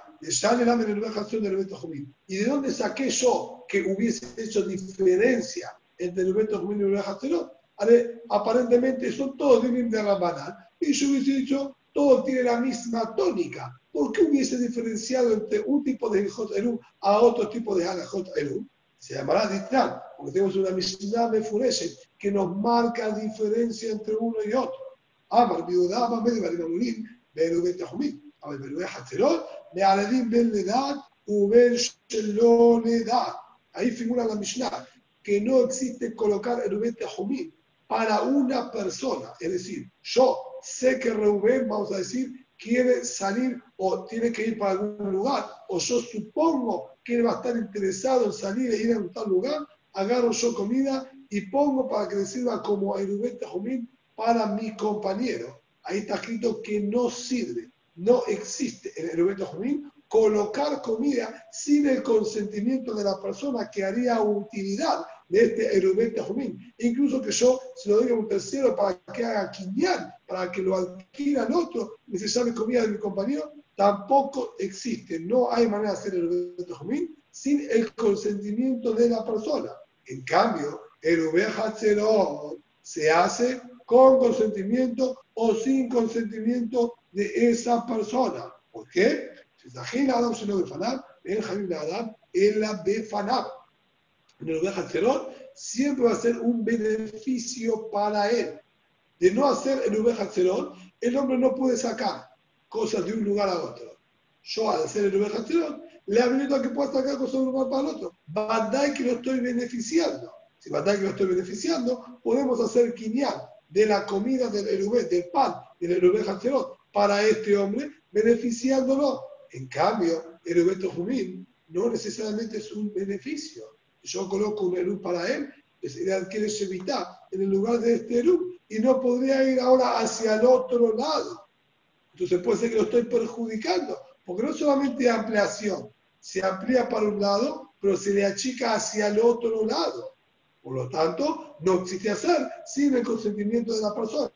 ¿Y de dónde saqué yo que hubiese hecho diferencia entre el Beto Jumín y el Hatzerot? Aparentemente son todos de Rambanán. Y yo hubiese dicho, todo tiene la misma tónica. ¿Por qué hubiese diferenciado entre un tipo de Hot Eru a otro tipo de Halajot Eru? Se llamará Ditran, porque tenemos una Mishnah Mefurese que nos marca diferencia entre uno y otro. Amar, Biudama, Medio Barimamulim, Beru Betahumim. אבל בלולי חצרות, מערבים בין לדעת ובין שלא לדעת. Ahí figura la Mishnah que no existe colocar Erubet Jumín para una persona. Es decir, yo sé que Reuben, vamos a decir, quiere salir o tiene que ir para algún lugar, o yo supongo que él va a estar interesado en salir e ir a un tal lugar, agarro yo comida y pongo para que le sirva como Erubet Jumín para mi compañero. Ahí está escrito que no sirve no existe en el Erubeto Jumín colocar comida sin el consentimiento de la persona que haría utilidad de este Erubeto Jumín. Incluso que yo se lo doy a un tercero para que haga quiñán, para que lo adquiera el otro, necesario comida de mi compañero, tampoco existe. No hay manera de hacer el Erubeto Jumín sin el consentimiento de la persona. En cambio, el Hatzerot se hace con consentimiento o sin consentimiento de esa persona. ¿Por qué? Adam se lo el Jamil Adam, en la Befanab. El siempre va a ser un beneficio para él. De no hacer el Hatzerot, el hombre no puede sacar cosas de un lugar a otro. Yo al hacer el Hatzerot, le habilito a que pueda sacar cosas de un lugar para el otro. Bandai que lo estoy beneficiando. Si Bandai que lo estoy beneficiando, podemos hacer quinial de la comida del Erubé, del pan del Erubé Hatzerot para este hombre, beneficiándolo. En cambio, el Erubeto Jumín no necesariamente es un beneficio. Yo coloco un Eru para él, él adquiere Shevitá en el lugar de este Eru y no podría ir ahora hacia el otro lado. Entonces puede ser que lo estoy perjudicando, porque no solamente ampliación, se amplía para un lado, pero se le achica hacia el otro lado. Por lo tanto, no existe hacer sin el consentimiento de la persona.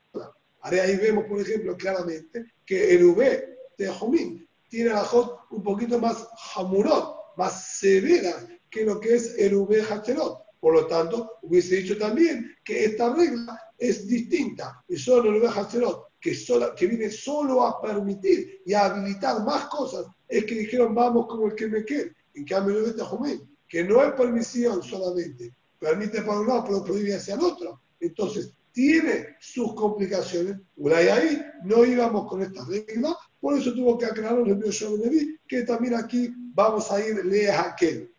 Ahí vemos, por ejemplo, claramente que el V de Jomín tiene la Jot un poquito más jamurot, más severa que lo que es el V Hacherot. Por lo tanto, hubiese dicho también que esta regla es distinta. Y solo el V Hacherot, que, que viene solo a permitir y a habilitar más cosas, es que dijeron vamos como el que me quede. En cambio, el Jomín, que no es permisión solamente, permite para un lado, pero prohíbe hacia el otro. Entonces, tiene sus complicaciones. Ulay ahí no íbamos con esta regla, por eso tuvo que aclarar el de Nevi, que también aquí vamos a ir lea aquel.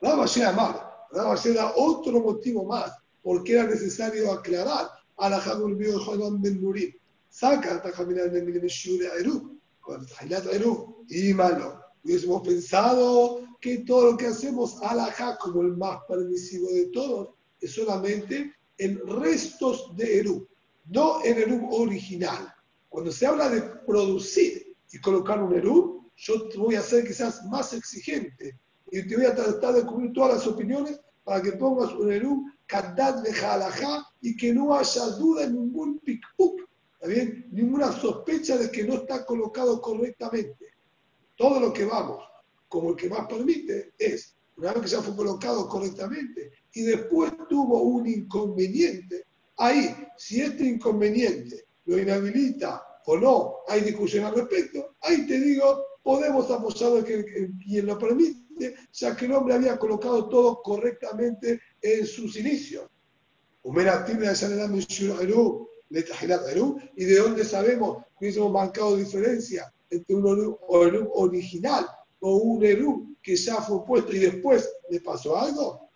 Rabba Amar, Rabba da otro motivo más porque era necesario aclarar a la Hamul Bio Jodan Ben Murim. Saca a Jaminar Ben Murim Shiure Eru, con Tahilat Eru, y malo. Hubiésemos pensado que todo lo que hacemos alajá como el más permisivo de todos es solamente en restos de Eru, no en Eru original. Cuando se habla de producir y colocar un Eru, yo voy a que seas más exigente y te voy a tratar de cubrir todas las opiniones para que pongas un Eru Kadat de Jalajá y que no haya duda ningún pic-puc, ¿está bien? Ninguna sospecha de que no está colocado correctamente. Todo lo que vamos, como el que más permite, es, una vez que ya fue colocado correctamente y después tuvo un inconveniente, ahí, si este inconveniente lo inhabilita o no, hay discusión al respecto, ahí te digo, podemos apoyar que quien lo permite, ya que el hombre había colocado todo correctamente en sus inicios. ¿Y de dónde sabemos que hemos marcado diferencia entre un Eru original o un Eru que ya fue puesto y después le pasó algo?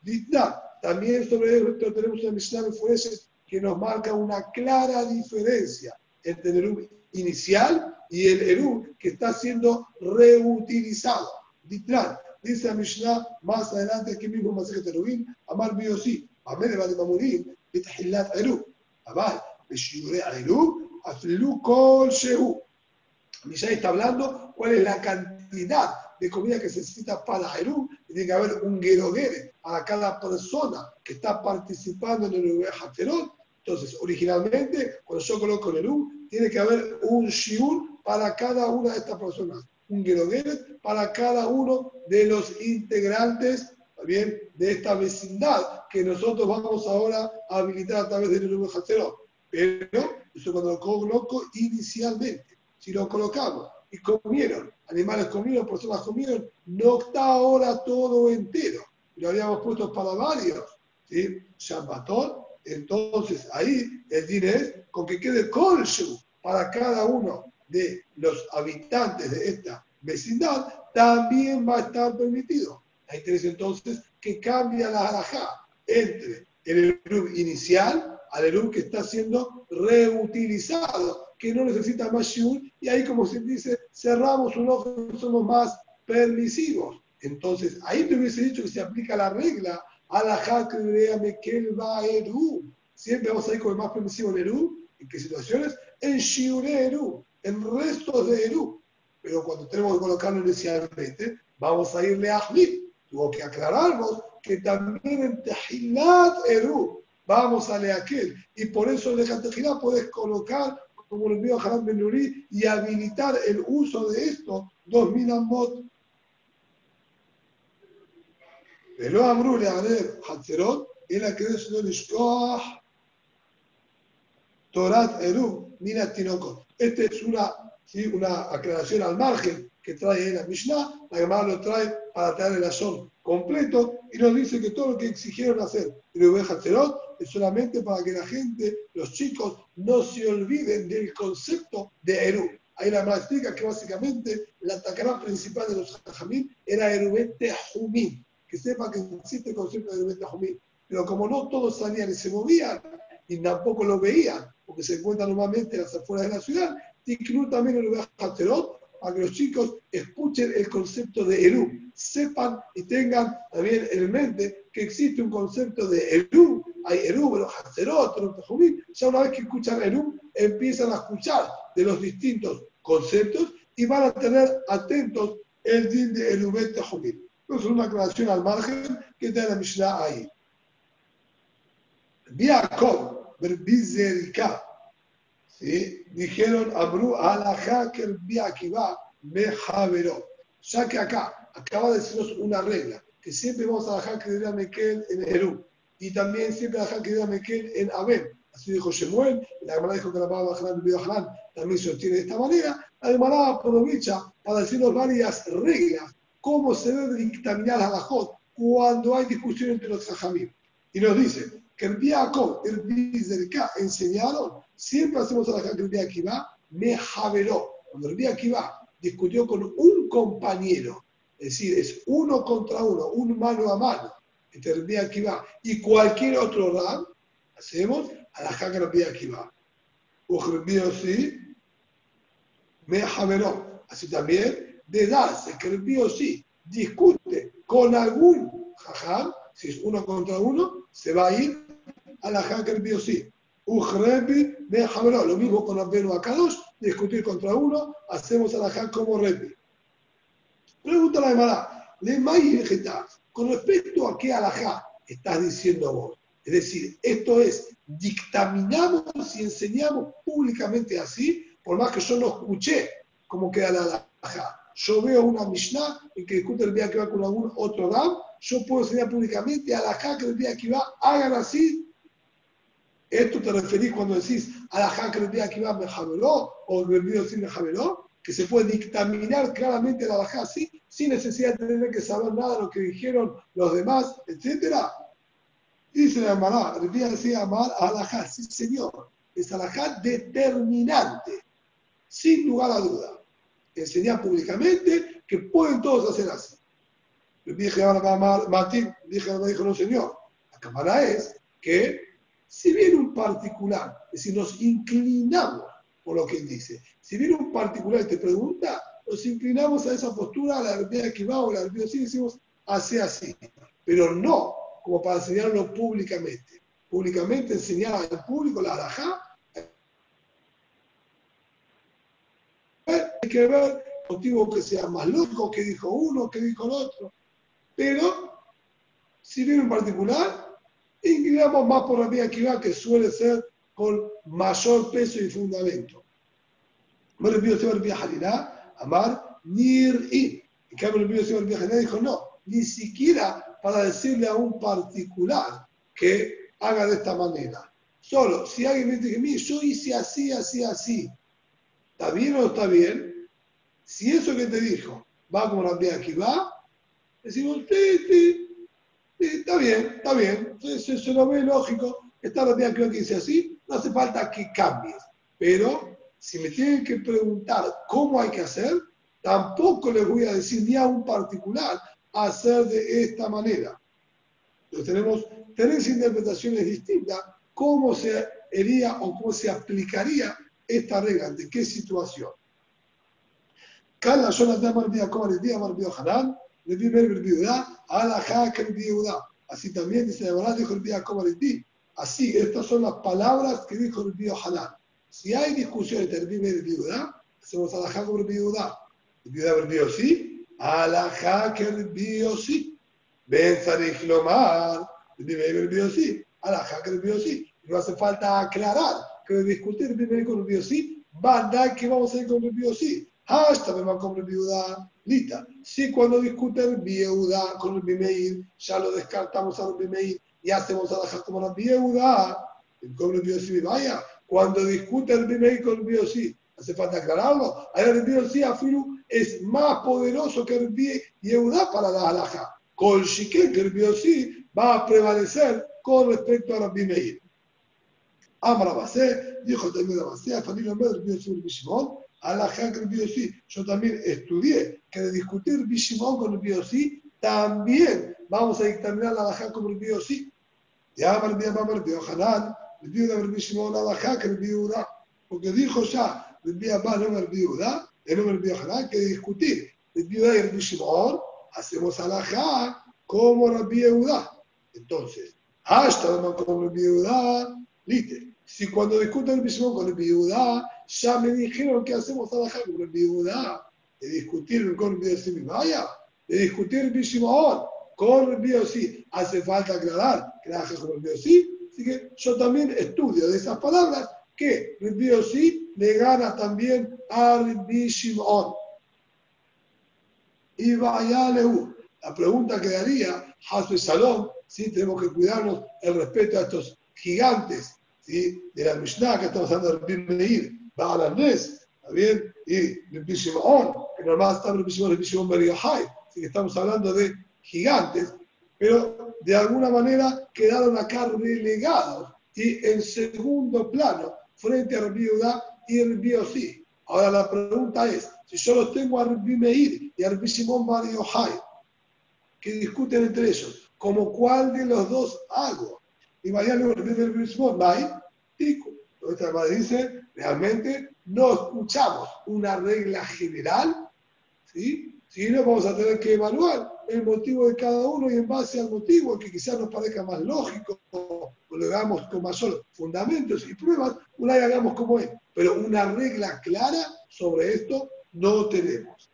También sobre esto tenemos una Mishnah de que nos marca una clara diferencia entre el Eru inicial y el Eru que está siendo reutilizado. Dice la Mishnah más adelante aquí mismo, Masejet Erubin, Amar Biosí, Amén de Mamurim, Bitahilat Eru. Abal, Beshiure Eru, Aflu Kol Shehu. Mishnah está hablando cuál es la cantidad de comida que se necesita para Eru. Tiene que haber un guerogere a cada persona que está participando en el Eru Haterot. Entonces, originalmente, cuando yo coloco el Eru, tiene que haber un shiur para cada una de estas personas un Gerogueret para cada uno de los integrantes también de esta vecindad que nosotros vamos ahora a habilitar a través del Hatzerot. Pero eso cuando lo coloco inicialmente. Si lo colocamos y comieron, animales comieron, personas comieron, no está ahora todo entero. Lo habíamos puesto para varios. ¿sí? Shabbatón, entonces ahí el din es con que quede colshu para cada uno de los habitantes de esta vecindad, también va a estar permitido. Hay tres entonces que cambia la alajá entre el erub inicial al erub que está siendo reutilizado, que no necesita más shiur, y ahí, como se dice, cerramos un ojo somos más permisivos. Entonces, ahí te hubiese dicho que se aplica la regla, alajá que mekel va erub. Siempre vamos a ir con el más permisivo en erub. ¿En qué situaciones? En shiur erub en restos de Eru. Pero cuando tenemos que colocarlo inicialmente, vamos a irle a Ahmid. Tuvo que aclararnos que también en Tejilat Eru vamos a aquel. Y por eso en el Tejilat puedes colocar, como lo envió Haram Ben Nuri, y habilitar el uso de esto, 2000 amot. Pero Amru le haré Hatzerot, era que es no Torat Eru, mira Tinokot. Esta es una, ¿sí? una aclaración al margen que trae la Mishnah, la Gemara lo trae para traer el azón completo y nos dice que todo lo que exigieron hacer en oveja es solamente para que la gente, los chicos, no se olviden del concepto de Eru. Ahí la Gemara explica que básicamente la tacará principal de los Jajamín era Erubet Jumín, que sepa que existe el concepto de Erubet Jumín. Pero como no todos salían y se movían, y tampoco lo veían, porque se encuentra normalmente en las afueras de la ciudad, Tiknu también el lugar para que los chicos escuchen el concepto de Eru, sepan y tengan también en mente que existe un concepto de Eru, hay Eru, pero Haterot, ya una vez que escuchan Eru, empiezan a escuchar de los distintos conceptos y van a tener atentos el din de Erubet Tehumim. Entonces, una aclaración al margen que da la Mishnah ahí. Biakov, Berbizerika. ¿Sí? Dijeron, Abru alajá que va me javeró. Ya que acá acaba de decirnos una regla, que siempre vamos a dejar que diga Mekel en Eru, y también siempre dejar que diga Mekel en Abel. Así dijo Shemuel, la Gemara dijo que la palabra y Hanan también se obtiene de esta manera. La Gemara aprovecha para decirnos varias reglas, cómo se debe dictaminar a la Jot cuando hay discusión entre los Jajamim. Y nos dice, que el Biakov, el Bizerka enseñaron, siempre hacemos a la que el Biakiva me javeló. Cuando el va discutió con un compañero, es decir, es uno contra uno, un mano a mano, entre el Biakiva y cualquier otro Ram, Hacemos alajá que Rabbi Akiva. Rabbi Yossi, me javeró. Así también, de darse que Rabbi Yossi discute con algún jajam, si es uno contra uno, se va a ir a la Rabbi Yossi. Ujrebi me javeró. Lo mismo con Abbenu Akadosh, discutir contra uno, hacemos alajá como Rebi. Pregunta la Gemara, le con respecto a qué alajá estás diciendo vos. Es decir, esto es, dictaminamos y enseñamos públicamente así, por más que yo no escuché cómo queda la alajá. Yo veo una Mishnah en que discute el día que va con algún otro Ram, yo puedo enseñar públicamente a la que el día que va, hagan así. Esto te referís cuando decís a la que el día que va me javeló o el video sin me javeló que se puede dictaminar claramente la baja así, sin necesidad de tener que saber nada de lo que dijeron los demás, etc. Dice la Amará, decía Amar alajá, sí señor, es alajá determinante, sin lugar a duda. Enseñar públicamente que pueden todos hacer así. Dije a Martín, dije, dijo no señor, la cámara es que si viene un particular, es decir, nos inclinamos por lo que él dice. Si viene un particular y te pregunta, nos inclinamos a esa postura, a la verdad que va o la verdad sí, decimos, hace así. Pero no como para enseñarlo públicamente. Públicamente enseñar al público la alajá. Hay que ver motivo que sea más loco, que dijo uno, que dijo el otro. Pero, si viene un particular, inclinamos más por la vía que suele ser con mayor peso y fundamento. Me repito, se va a Amar, Nir'i. En cambio, el se va a dijo, no, ni siquiera para decirle a un particular que haga de esta manera. Solo, si alguien me dice, mire, yo hice así, así, así, ¿está bien o no está bien? Si eso que te dijo va como la vía que va, decimos, sí, sí, sí, está bien, está bien, eso, eso lo ve lógico, está la vía que dice así, no hace falta que cambies. Pero si me tienen que preguntar cómo hay que hacer, tampoco les voy a decir ni a un particular hacer de esta manera. Entonces tenemos tres interpretaciones distintas, cómo se haría o cómo se aplicaría esta regla, ante qué situación. Cada Jonathan Marbía como el día Marbía le di ver el viuda, a la jaca el viuda. Así también dice verdad dijo el. Así, estas son las palabras que dijo el. Si hay discusión entre el y hacemos alajá el sí, alajá que sí. El alajá que Bío sí. No hace falta aclarar que discutir el con el sí, dar que vamos a ir con el sí. Hasta me con el Bío Lita. Si cuando discute el Bío con el Bimeir, ya lo descartamos al Bimeir y hacemos a como la viuda, el cobre biosí, vaya, cuando discute el Bimei con el biosí, hace falta aclararlo, ahora el biosí afilu es más poderoso que el viuda para la alhaja. Con Shiké, que el biosí va a prevalecer con respecto a la Bimei. Amara Basé, dijo también la Basé, familia del biosí Bishimón, alhaja que el biosí. Yo también estudié que de discutir Bishimón con el biosí, también vamos a dictaminar la alhaja como el biosí. Ya Rabbi Abba Rabbi Yohanan, Rabbi Yehuda Rabbi Shimon Alajá que Rabbi Yehuda, porque dijo ya Rabbi Abba no Rabbi Yehuda, el nombre Rabbi Yohanan, que discutir Rabbi Yehuda y Rabbi Shimon, hacemos alajá como Rabbi Yehuda. Entonces, hasta como Rabbi Yehuda, lite. Si cuando discuten Rabbi Shimon con Rabbi Yehuda, ya me dijeron que hacemos alajá con Rabbi Yehuda, de discutir con Rabbi Yehuda, vaya, de discutir Rabbi Shimon, con el sí. Hace falta aclarar que la con el sí. Así que yo también estudio de esas palabras que el sí le gana también al Shimon. Y vaya La pregunta que daría, Hasbe Salom, si tenemos que cuidarnos el respeto a estos gigantes ¿sí? de la Mishnah que estamos hablando de Rabbi Meir, Andrés, ¿está bien? Y Rabbi Shimon, que normal está Rabbi Shimon, Rabbi Shimon Beriohai, así que estamos hablando de gigantes, pero de alguna manera quedaron acá relegados y en segundo plano frente a Rabbi y Rabbi sí. Ahora la pregunta es, si yo los tengo a Rabbi Meir y a Rabbi Simón Bar que discuten entre ellos, ¿como cuál de los dos hago? y luego el mismo, Mai, Tiku. Nuestra madre dice, realmente no escuchamos una regla general, ¿sí? sino vamos a tener que evaluar el motivo de cada uno y en base al motivo que quizás nos parezca más lógico, o lo hagamos con solo fundamentos y pruebas, una vez hagamos como es. Pero una regla clara sobre esto no tenemos.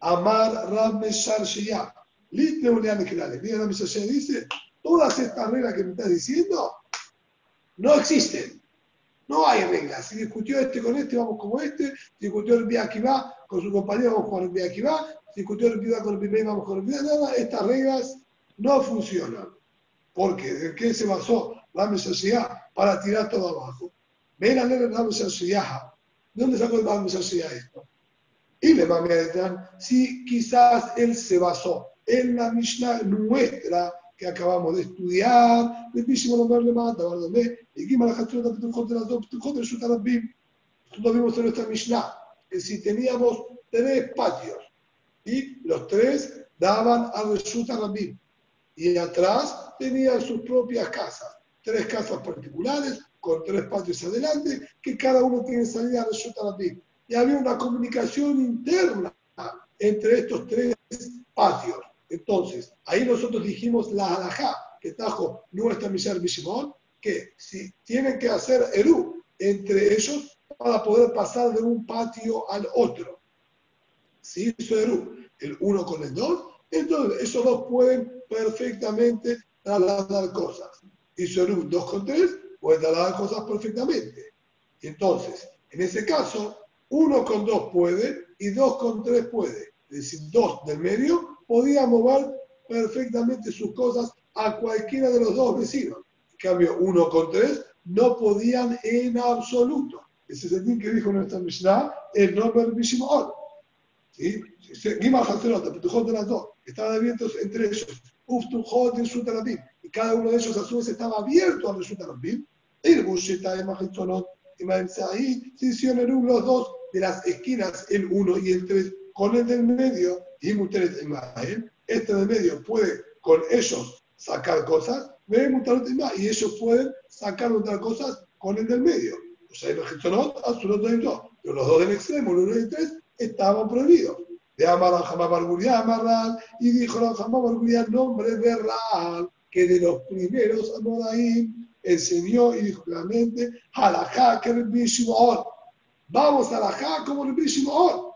Amar Sheyah. Litne Ulean Kelale. Mira, Sheyah dice, todas estas reglas que me estás diciendo no existen. No hay reglas. Si discutió este con este, vamos como este. Si discutió el va con su compañero, vamos con el va Si discutió el Biaki con el Bimei, vamos con el Biaki. Nada, estas reglas no funcionan. ¿Por qué? ¿De qué se basó la necesidad para tirar todo abajo? Ven a leer la necesidad. ¿De dónde sacó la necesidad esto? Y le va a si quizás él se basó en la Mishnah nuestra que acabamos de estudiar, mismo nombre le mata, y que la captura de las dos, tu de su tarabim. Lo vimos en nuestra Mishnah, que si teníamos tres patios y los tres daban a su tarabim y atrás tenían sus propias casas, tres casas particulares con tres patios adelante, que cada uno tiene salida a su tarabim y había una comunicación interna entre estos tres patios. Entonces, ahí nosotros dijimos la halajá que trajo nuestra Misher Bishimon, que si tienen que hacer Eru entre ellos para poder pasar de un patio al otro. Si hizo Eru el uno con el dos, entonces esos dos pueden perfectamente trasladar cosas. Hizo Eru dos con tres, pueden trasladar cosas perfectamente. Entonces, en ese caso, uno con dos puede y dos con tres puede. Es decir, dos del medio podía mover perfectamente sus cosas a cualquiera de los dos vecinos. En cambio, uno con tres no podían en absoluto. Ese es el que dijo nuestra Mishnah, el nombre del Shimon. ¿Sí? Petujot de las dos, estaban abiertos entre ellos. Uftujot y Sutarabim. Y cada uno de ellos a su vez estaba abierto al Sutarabim. El Bushita de Mahitzonot y se hicieron los dos de las esquinas, el 1 y el 3, con el del medio, y Imael, este del medio puede con ellos sacar cosas, y ellos pueden sacar otras cosas con el del medio. O sea, pero los dos del extremo, el 1 y el 3, estaban prohibidos. De Amar Jamá y dijo la Jamá nombre de Raal, que de los primeros Amoraim enseñó y dijo claramente, halajá que. Vamos a halajá como Rabbi Shimon.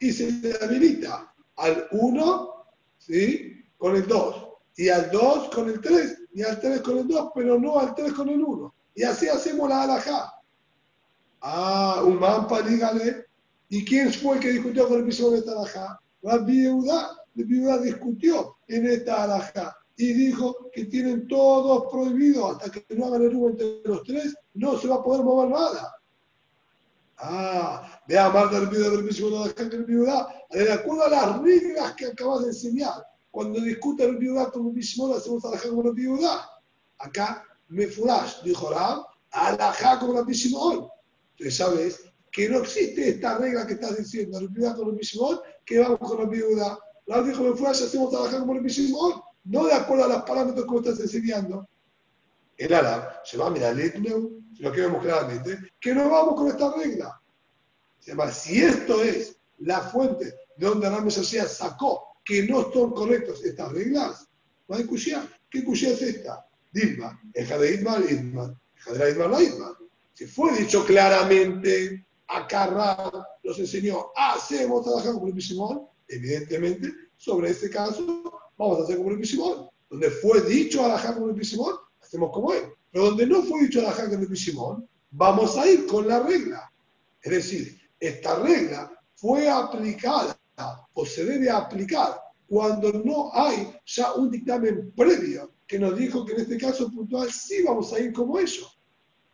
Y se habilita al 1, ¿sí? Con el 2. Y al 2 con el 3. Y al 3 con el 2, pero no al 3 con el 1. Y así hacemos la halajá. Ah, un mampa, dígale. ¿Y quién fue que discutió con el Shimon de esta halajá? Rabbi Yehuda. Rabbi Yehuda discutió en esta halajá y dijo que tienen todos prohibidos hasta que no hagan el rubo entre los tres, no se va a poder mover nada. Ah, vea, Marta del video del dejan que el viuda, de acuerdo a las reglas que acabas de enseñar, cuando discute el viuda con el mismo, hacemos alajá como el viuda. Acá, me flash, dijo Ram, alajá como el mismo. Entonces, sabes que no existe esta regla que estás diciendo, el viuda con el mismo, que vamos con el viuda. Ram dijo, me flash, hacemos alajá como el mismo no de acuerdo a los parámetros que vos estás enseñando. El árabe se va a mirar el lo que vemos claramente, que no vamos con esta regla. si esto es la fuente de donde la Mesías sacó que no son correctas estas reglas, no hay cuchilla. ¿Qué cuchilla es esta? Dilma, el de Idma, Idma, el de Idma, la Idma. Si fue dicho claramente, acá nos enseñó, hacemos trabajar con el Simón, evidentemente, sobre este caso vamos a hacer como el Simón. Donde fue dicho a como el Simón, hacemos como él. Pero donde no fue dicho a como el Simón, vamos a ir con la regla. Es decir, esta regla fue aplicada o se debe aplicar cuando no hay ya un dictamen previo que nos dijo que en este caso puntual sí vamos a ir como ellos.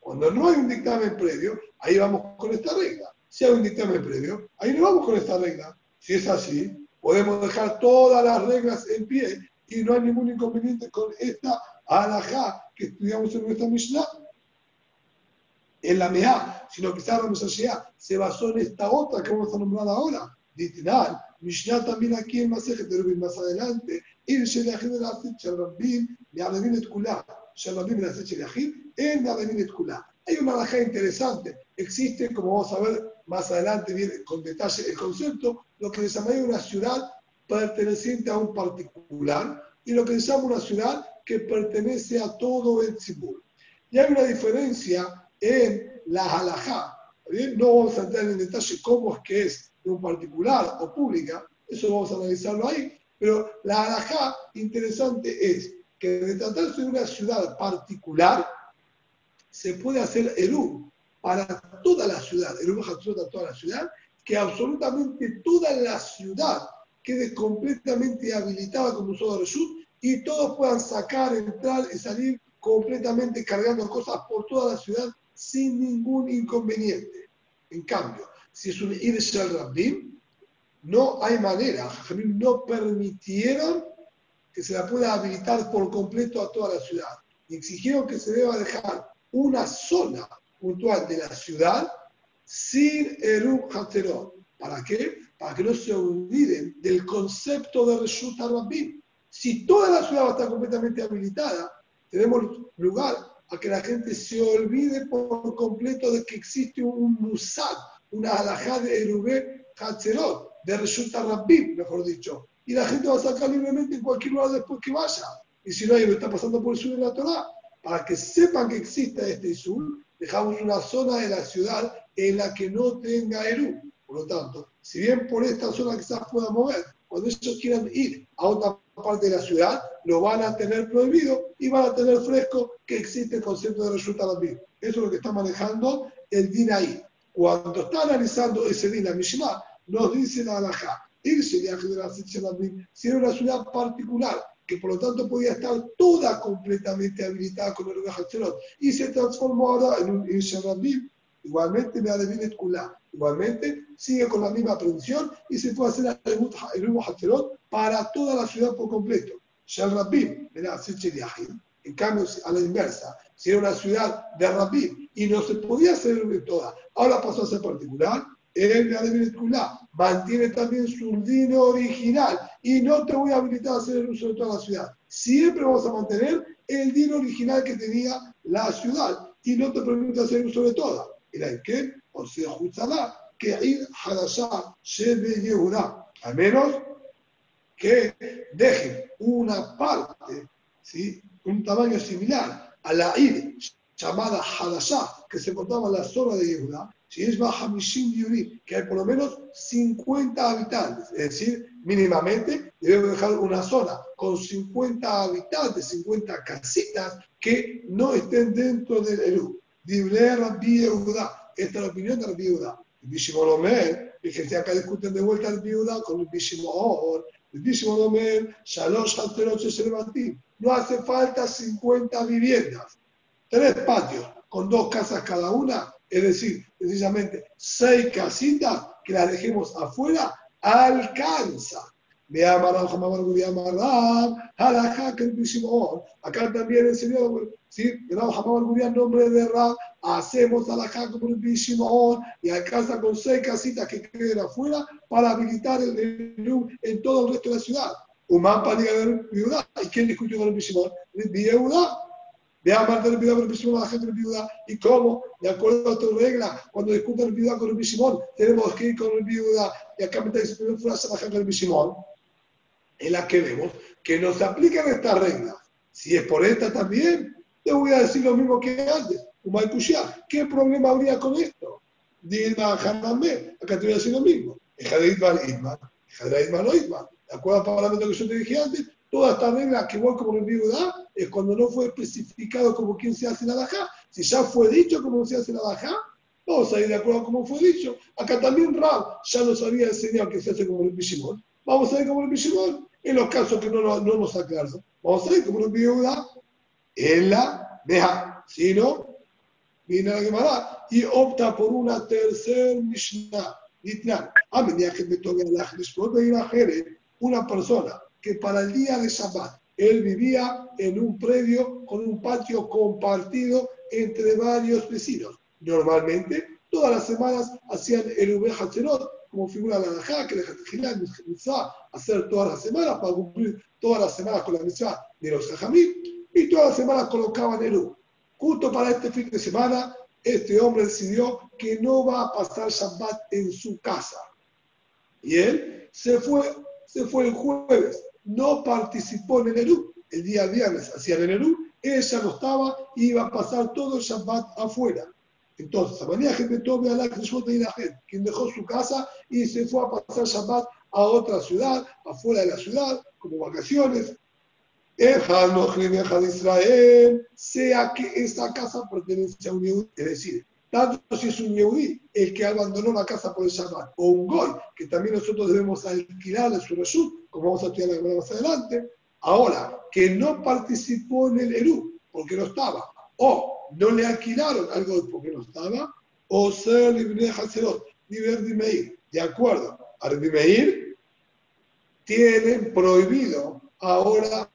Cuando no hay un dictamen previo, ahí vamos con esta regla. Si hay un dictamen previo, ahí no vamos con esta regla. Si es así, Podemos dejar todas las reglas en pie y no hay ningún inconveniente con esta alajá que estudiamos en nuestra Mishnah, en la Meá, sino que Sara Mesashea se basó en esta otra que vamos a nombrar ahora, literal. Mishnah también aquí en Masejet de Rubin más adelante, el Shelachim el Asit Shalrabim, Me'adavim et Kulá, Shalrabim el Asit Shelachim, el Me'adavim et Kulá. Hay una alajá interesante, existe, como vamos a ver más adelante viene con detalle el concepto, lo que se llama una ciudad perteneciente a un particular y lo que se llama una ciudad que pertenece a todo el Tzibur. Y hay una diferencia en la halajá. ¿bien? No vamos a entrar en detalle cómo es que es de un particular o pública, eso vamos a analizarlo ahí, pero la halajá interesante es que de tratarse de una ciudad particular, se puede hacer Eru para toda la ciudad, Eru para toda la ciudad, que absolutamente toda la ciudad quede completamente habilitada como uso de Reshut y todos puedan sacar, entrar y salir completamente cargando cosas por toda la ciudad sin ningún inconveniente. En cambio, si es un Irshal Rabbim, no hay manera. No permitieron que se la pueda habilitar por completo a toda la ciudad. Y exigieron que se deba dejar una zona puntual de la ciudad sin Eru Haterot. ¿Para qué? Para que no se olviden del concepto de Reshut Rabbim. Si toda la ciudad va a estar completamente habilitada, tenemos lugar a que la gente se olvide por completo de que existe un musad, una alajá de Erubé Hatzerot, de Reshut Rabbim, mejor dicho. Y la gente va a sacar libremente en cualquier lugar después que vaya. Y si no, ahí lo está pasando por el sur de la Torah. Para que sepan que existe este sur, dejamos una zona de la ciudad en la que no tenga Eru. Por lo tanto, si bien por esta zona quizás pueda mover, cuando ellos quieran ir a otra parte de la ciudad, lo van a tener prohibido y van a tener fresco que existe el concepto de resulta también. Eso es lo que está manejando el DIN ahí. Cuando está analizando ese DIN, la nos dice la halajá, irse de si era una ciudad particular, que por lo tanto podía estar toda completamente habilitada con el Hatzerot, y se transformó ahora en un Irsharabim, igualmente me Adevinet Kula, igualmente sigue con la misma predicción y se puede hacer el Hatzerot para toda la ciudad por completo. Sharabim, era en cambio, a la inversa, si era una ciudad de Rabim y no se podía hacer toda, ahora pasó a ser particular, el Kula mantiene también su dino original y no te voy a habilitar a hacer el uso de toda la ciudad. Siempre vamos a mantener el dino original que tenía la ciudad y no te permite hacer uso de toda. ¿Era en qué? O sea, Jutzalá, que ir Hadashah Shebe Yehuda. Al menos que dejen una parte, ¿sí? un tamaño similar a la ir llamada Hadashah, que se encontraba en la zona de Yehuda, si es baja Mishim que hay por lo menos 50 habitantes, es decir, mínimamente debemos dejar una zona con 50 habitantes, 50 casitas que no estén dentro del Eru. Dible Rabbi Yehuda, esta es la opinión de Rabbi Yehuda. El Bishimon Omer, fíjense acá discuten de vuelta el Yehuda con el Bishimon el Bishimon Omer, Shalosh Haterot No hace falta 50 viviendas, tres patios con dos casas cada una, es decir, precisamente seis casitas que las dejemos afuera, alcanza. Acá también el Señor, ¿sí? nombre de Rab, hacemos alajá como el Bishimon y alcanza con seis casitas que queden afuera para habilitar el menú en todo el resto de la ciudad. Umán para viuda. ¿Y quién discutió con el Bishimon? El Viuda. A amar del viuda con el Bishimon a la gente del viuda. ¿Y cómo? De acuerdo a tu regla, cuando discuten el viuda con el Bishimon, tenemos que ir con el viuda. Y acá me está diciendo frase la gente del Bishimon, en la que vemos que nos aplican estas reglas. Si es por esta también, te voy a decir lo mismo que antes. ¿Qué problema habría con esto? Dilma Hanamé, acá te voy a decir lo mismo. Ejadidman Idman, Ejadidman no Idman. ¿De acuerdo al parámetro que yo te dije antes? Toda esta regla que igual como viuda es cuando no fue especificado como quién se hace la daja. Si ya fue dicho cómo se hace la daja, vamos a ir de acuerdo a cómo fue dicho. Acá también Rab ya nos había enseñado que se hace como el Bishimon. Vamos a ir como el Bishimon en los casos que no, no, nos aclaran. Vamos a ir como el viuda en la deja. Si no, viene la Gemara y opta por una tercer Mishnah. Una persona que para el día de Shabbat él vivía en un predio con un patio compartido entre varios vecinos. Normalmente, todas las semanas hacían el Ube como figura la Najá, que la mitzvah hacer todas las semanas para cumplir todas las semanas con la mitzvah de los Jajamim, y todas las semanas colocaban Eru. Justo para este fin de semana, este hombre decidió que no va a pasar Shabbat en su casa. Y él se fue, se fue el jueves, no participó en el Eru. El día viernes hacían el Eru, ella no estaba, iba a pasar todo el Shabbat afuera. Entonces, quien dejó su casa y se fue a pasar Shabbat a otra ciudad, afuera de la ciudad, como vacaciones. de Israel, sea que esa casa pertenece a un Yehudi, es decir, tanto si es un Yehudi el que abandonó la casa por el Shabbat, o un Goy, que también nosotros debemos alquilarle su Reshut, como vamos a estudiar más adelante, ahora, que no participó en el Eru, porque no estaba, o no le alquilaron algo porque no estaba, o ser libre Haserot, Meir. De acuerdo a tienen prohibido ahora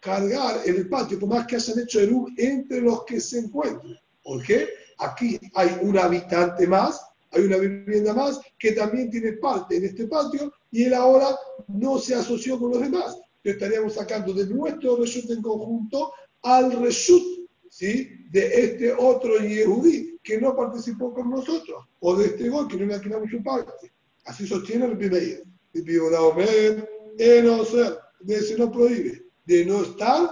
cargar en el patio, por más que hayan hecho Eru entre los que se encuentran. ¿Por qué? Aquí hay un habitante más, hay una vivienda más que también tiene parte en este patio y él ahora no se asoció con los demás. estaríamos sacando de nuestro reshut en conjunto al reshut ¿sí? de este otro Yehudí que no participó con nosotros, o de este gol que no le alquilamos su parte. Así sostiene el primer El primer de no ser, de se no prohíbe, de no estar,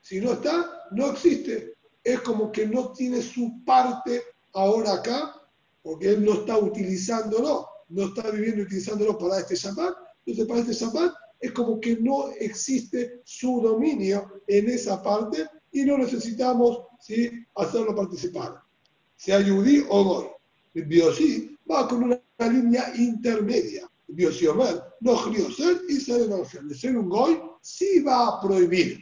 si no está, no existe. Es como que no tiene su parte ahora acá, porque él no está utilizándolo, no está viviendo utilizándolo para este Shabbat. Entonces, para este Shabbat es como que no existe su dominio en esa parte y no necesitamos ¿sí? hacerlo participar, sea yudí o goy. El biosí va con una, línea intermedia. El biosí Omer, no ser y ser De ser un goy, sí va a prohibir.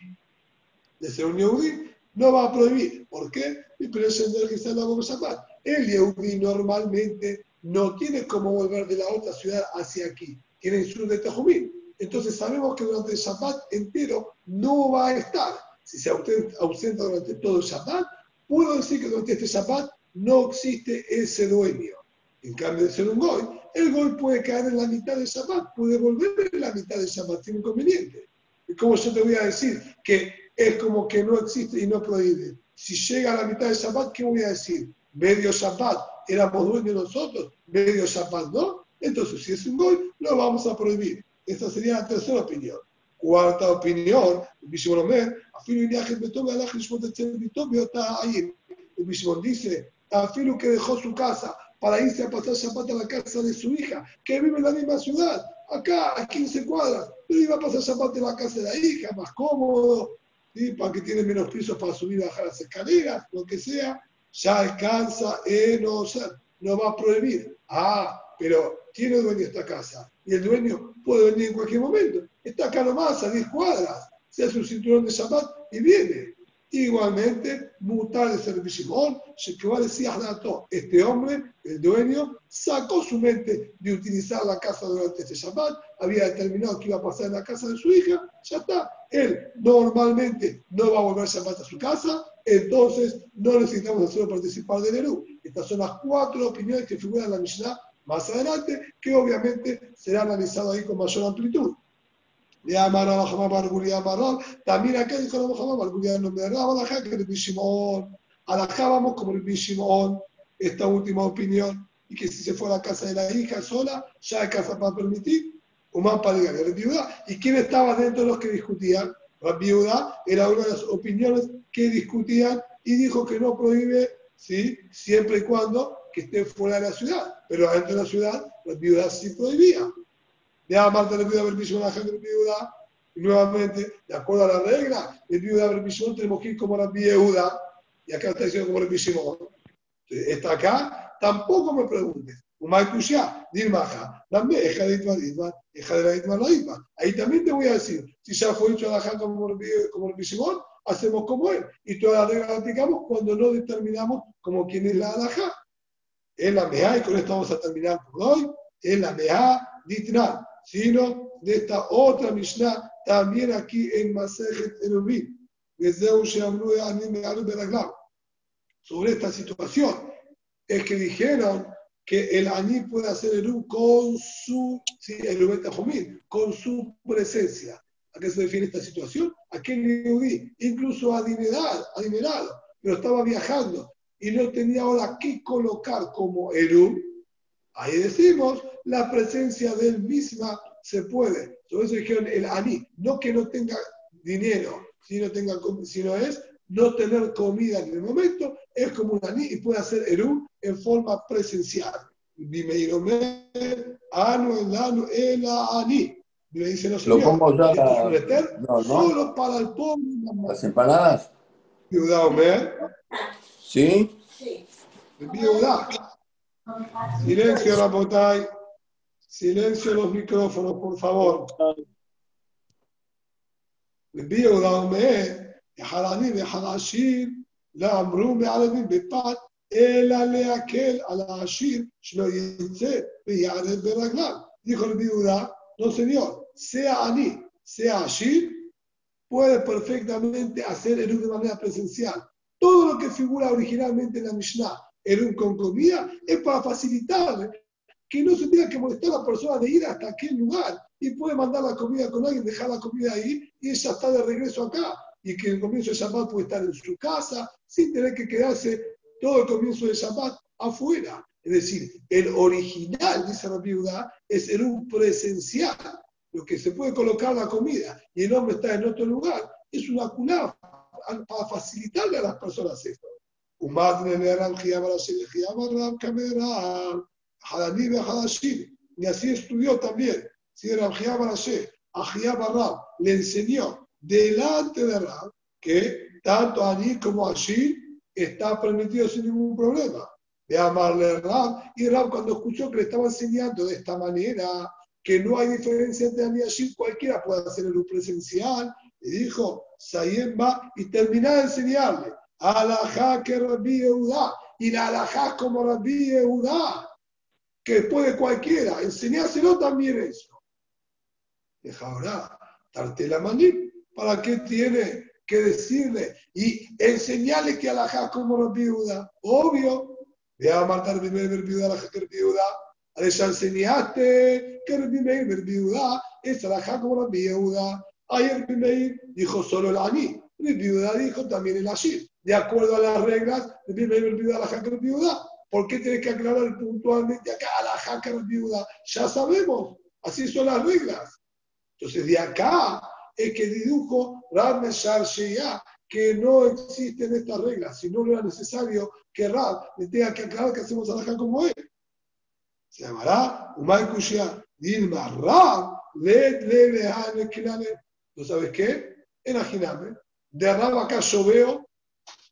De ser un yudí, no va a prohibir. ¿Por qué? Y pretender que está la Shabbat. El yudí normalmente no tiene cómo volver de la otra ciudad hacia aquí. Tiene el sur de Tejumín. Entonces sabemos que durante el Shabbat entero no va a estar si se ausenta durante todo el Shabbat, puedo decir que durante este Shabbat no existe ese dueño. En cambio de ser un Goy, el Goy puede caer en la mitad del Shabbat, puede volver en la mitad del Shabbat sin inconveniente. Y como yo te voy a decir que es como que no existe y no prohíbe. Si llega a la mitad del Shabbat, ¿qué voy a decir? Medio Shabbat éramos dueños nosotros, medio Shabbat no. Entonces, si es un Goy, lo vamos a prohibir. Esta sería la tercera opinión. Cuarta opinión, Omer, Afilu Iniajet Betom, Alaj Lishmot Etzel Bitom, está ahí. El Bishimon dice, Afilu que dejó su casa para irse a pasar Shabbat a la casa de su hija, que vive en la misma ciudad, acá a 15 cuadras, pero iba a pasar Shabbat en la casa de la hija, más cómodo, ¿sí? para que tiene menos pisos para subir y bajar las escaleras, lo que sea, ya alcanza en no, no va a prohibir. Ah, pero tiene dueño esta casa y el dueño puede venir en cualquier momento. Está acá nomás, a 10 cuadras, se hace un cinturón de Shabbat y viene. Igualmente, mutar de ser Shimon, decía este hombre, el dueño, sacó su mente de utilizar la casa durante este Shabbat, había determinado que iba a pasar en la casa de su hija, ya está. Él normalmente no va a volver Shabbat a su casa, entonces no necesitamos hacerlo participar del Eru. Estas son las cuatro opiniones que figuran en la Mishnah más adelante, que obviamente será analizado ahí con mayor amplitud. También acá dijo la Muhammad Bargulia, no me daba la que el Bishimon. Alajábamos como el Bishimon, esta última opinión, y que si se fue a la casa de la hija sola, ya hay casa para permitir, Humán para el viuda. ¿Y quién estaba dentro de los que discutían? La viuda era una de las opiniones que discutían y dijo que no prohíbe, ¿sí? siempre y cuando que esté fuera de la ciudad. Pero adentro de la ciudad, la viuda sí prohibía de amar de la viuda a la gente viuda. Y nuevamente, de acuerdo a la regla, de viuda permiso tenemos que ir como la viuda. Y acá está diciendo como el Bishimon. Está acá, tampoco me preguntes. Umay Kushia, Dirmaja, dame, hija de Itma, hija de la Itma, la Ahí también te voy a decir, si ya fue hecho la el, como el Bishimon, hacemos como él. Y todas las reglas las aplicamos cuando no determinamos como quién es la alajá. Es la mea, y con esto vamos a terminar por hoy. Es la mea ditnal sino de esta otra Mishnah, también aquí en Masejet Erubim, sobre esta situación. Es que dijeron que el aní puede hacer Eru con su, sí, con su presencia. ¿A qué se refiere esta situación? Aquel Yehudi, incluso adinerado, adinerado, pero estaba viajando y no tenía ahora qué colocar como Eru, ahí decimos, la presencia del misma se puede. Por eso dijeron el aní, no que no tenga dinero, sino, tenga, sino es no tener comida en el momento, es como un aní y puede hacer Eru en forma presencial. Dime, Iromé, Anu, el Anu, el Aní. Y me dice, no, Lo señor, pongo ya, un Esther no, no. solo para el pobre la las empanadas. Viuda, Omer. ¿Sí? Viuda. Silencio, Rapotay. Silencio los micrófonos, por favor. viuda, Omer. אחד עני ואחד עשיר, לא אמרו מערבים בפת, אלא להקל על העשיר שלא יצא ויערב ברגליו. Dijo el viuda, no señor, sea aní, sea ashir, puede perfectamente hacer Eru de manera presencial. Todo lo que figura originalmente en la Mishnah, Eru con comida, es para facilitarle que no se tenga que molestar a la persona de ir hasta aquel lugar y puede mandar la comida con alguien, dejar la comida ahí y ella está de regreso acá. Y que el comienzo de Shabbat puede estar en su casa sin tener que quedarse todo el comienzo de Shabbat afuera. Es decir, el original, dice la viuda, es el un presencial, lo que se puede colocar la comida y el hombre está en otro lugar, es una culá para facilitarle a las personas esto. Hadaní Hadashir. Y así estudió también. Si Ram Jiyam Arashir, a Jiyam Ram le enseñó delante de Ram que tanto Aní como Ashir está permitido sin ningún problema. De amarle a Ram. Y Ram cuando escuchó que le estaba enseñando de esta manera, que no hay diferencia entre Aní y Ashir, cualquiera puede hacer el presencial, y dijo, Sayem va y termina de enseñarle. Alajá que Rabbi Yehuda. Y la alajá como Rabbi Yehuda. Que puede cualquiera. Enseñáselo también eso. Deja ahora, darte la maní. ¿Para qué tiene que decirle? Y enseñarle que alajá como Rabbi Yehuda. Obvio. Ve a matar primero Rabbi Yehuda, alajá Rabbi Yehuda. Ahora ya enseñaste que Rabbi Meir, Rabbi Yehuda, es alajá como Rabbi Yehuda. Ayer Rabbi Meir dijo solo el aní. Rabbi Yehuda dijo también el ashir. De acuerdo a las reglas, Rabbi Meir, Rabbi Yehuda, alajá que Rabbi Yehuda. ¿Por qué tienes que aclarar puntualmente acá alajá que Rabbi Yehuda? Ya sabemos. Así son las reglas. Entonces, de acá es que dedujo Rab Sheyah, que no existen estas reglas, si no era necesario que Rab le tenga que aclarar que hacemos alajá como él. Se llamará Umay Kushia Dilma Rab le le le le ¿No sabes qué? Imagíname. De Rab acá yo veo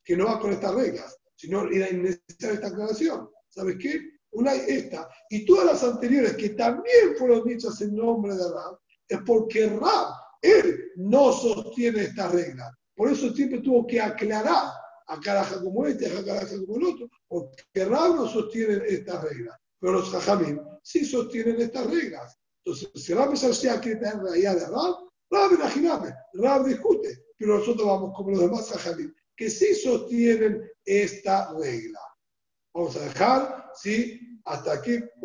que no va con estas reglas, sino era innecesaria esta aclaración. ¿Sabes qué? Una esta y todas las anteriores que también fueron dichas en nombre de Rab, es porque Rab, él no sostiene esta regla. Por eso siempre tuvo que aclarar a caraja como este, a caraja como el otro, porque Rab no sostiene estas reglas. Pero los jajamim sí sostienen estas reglas. Entonces, si Rab Mesharshiach quiere tener realidad de Rab, Rab imagíname, Rab discute, pero nosotros vamos como los demás jajamim, que sí sostienen esta regla. Vamos a dejar, sí, hasta aquí.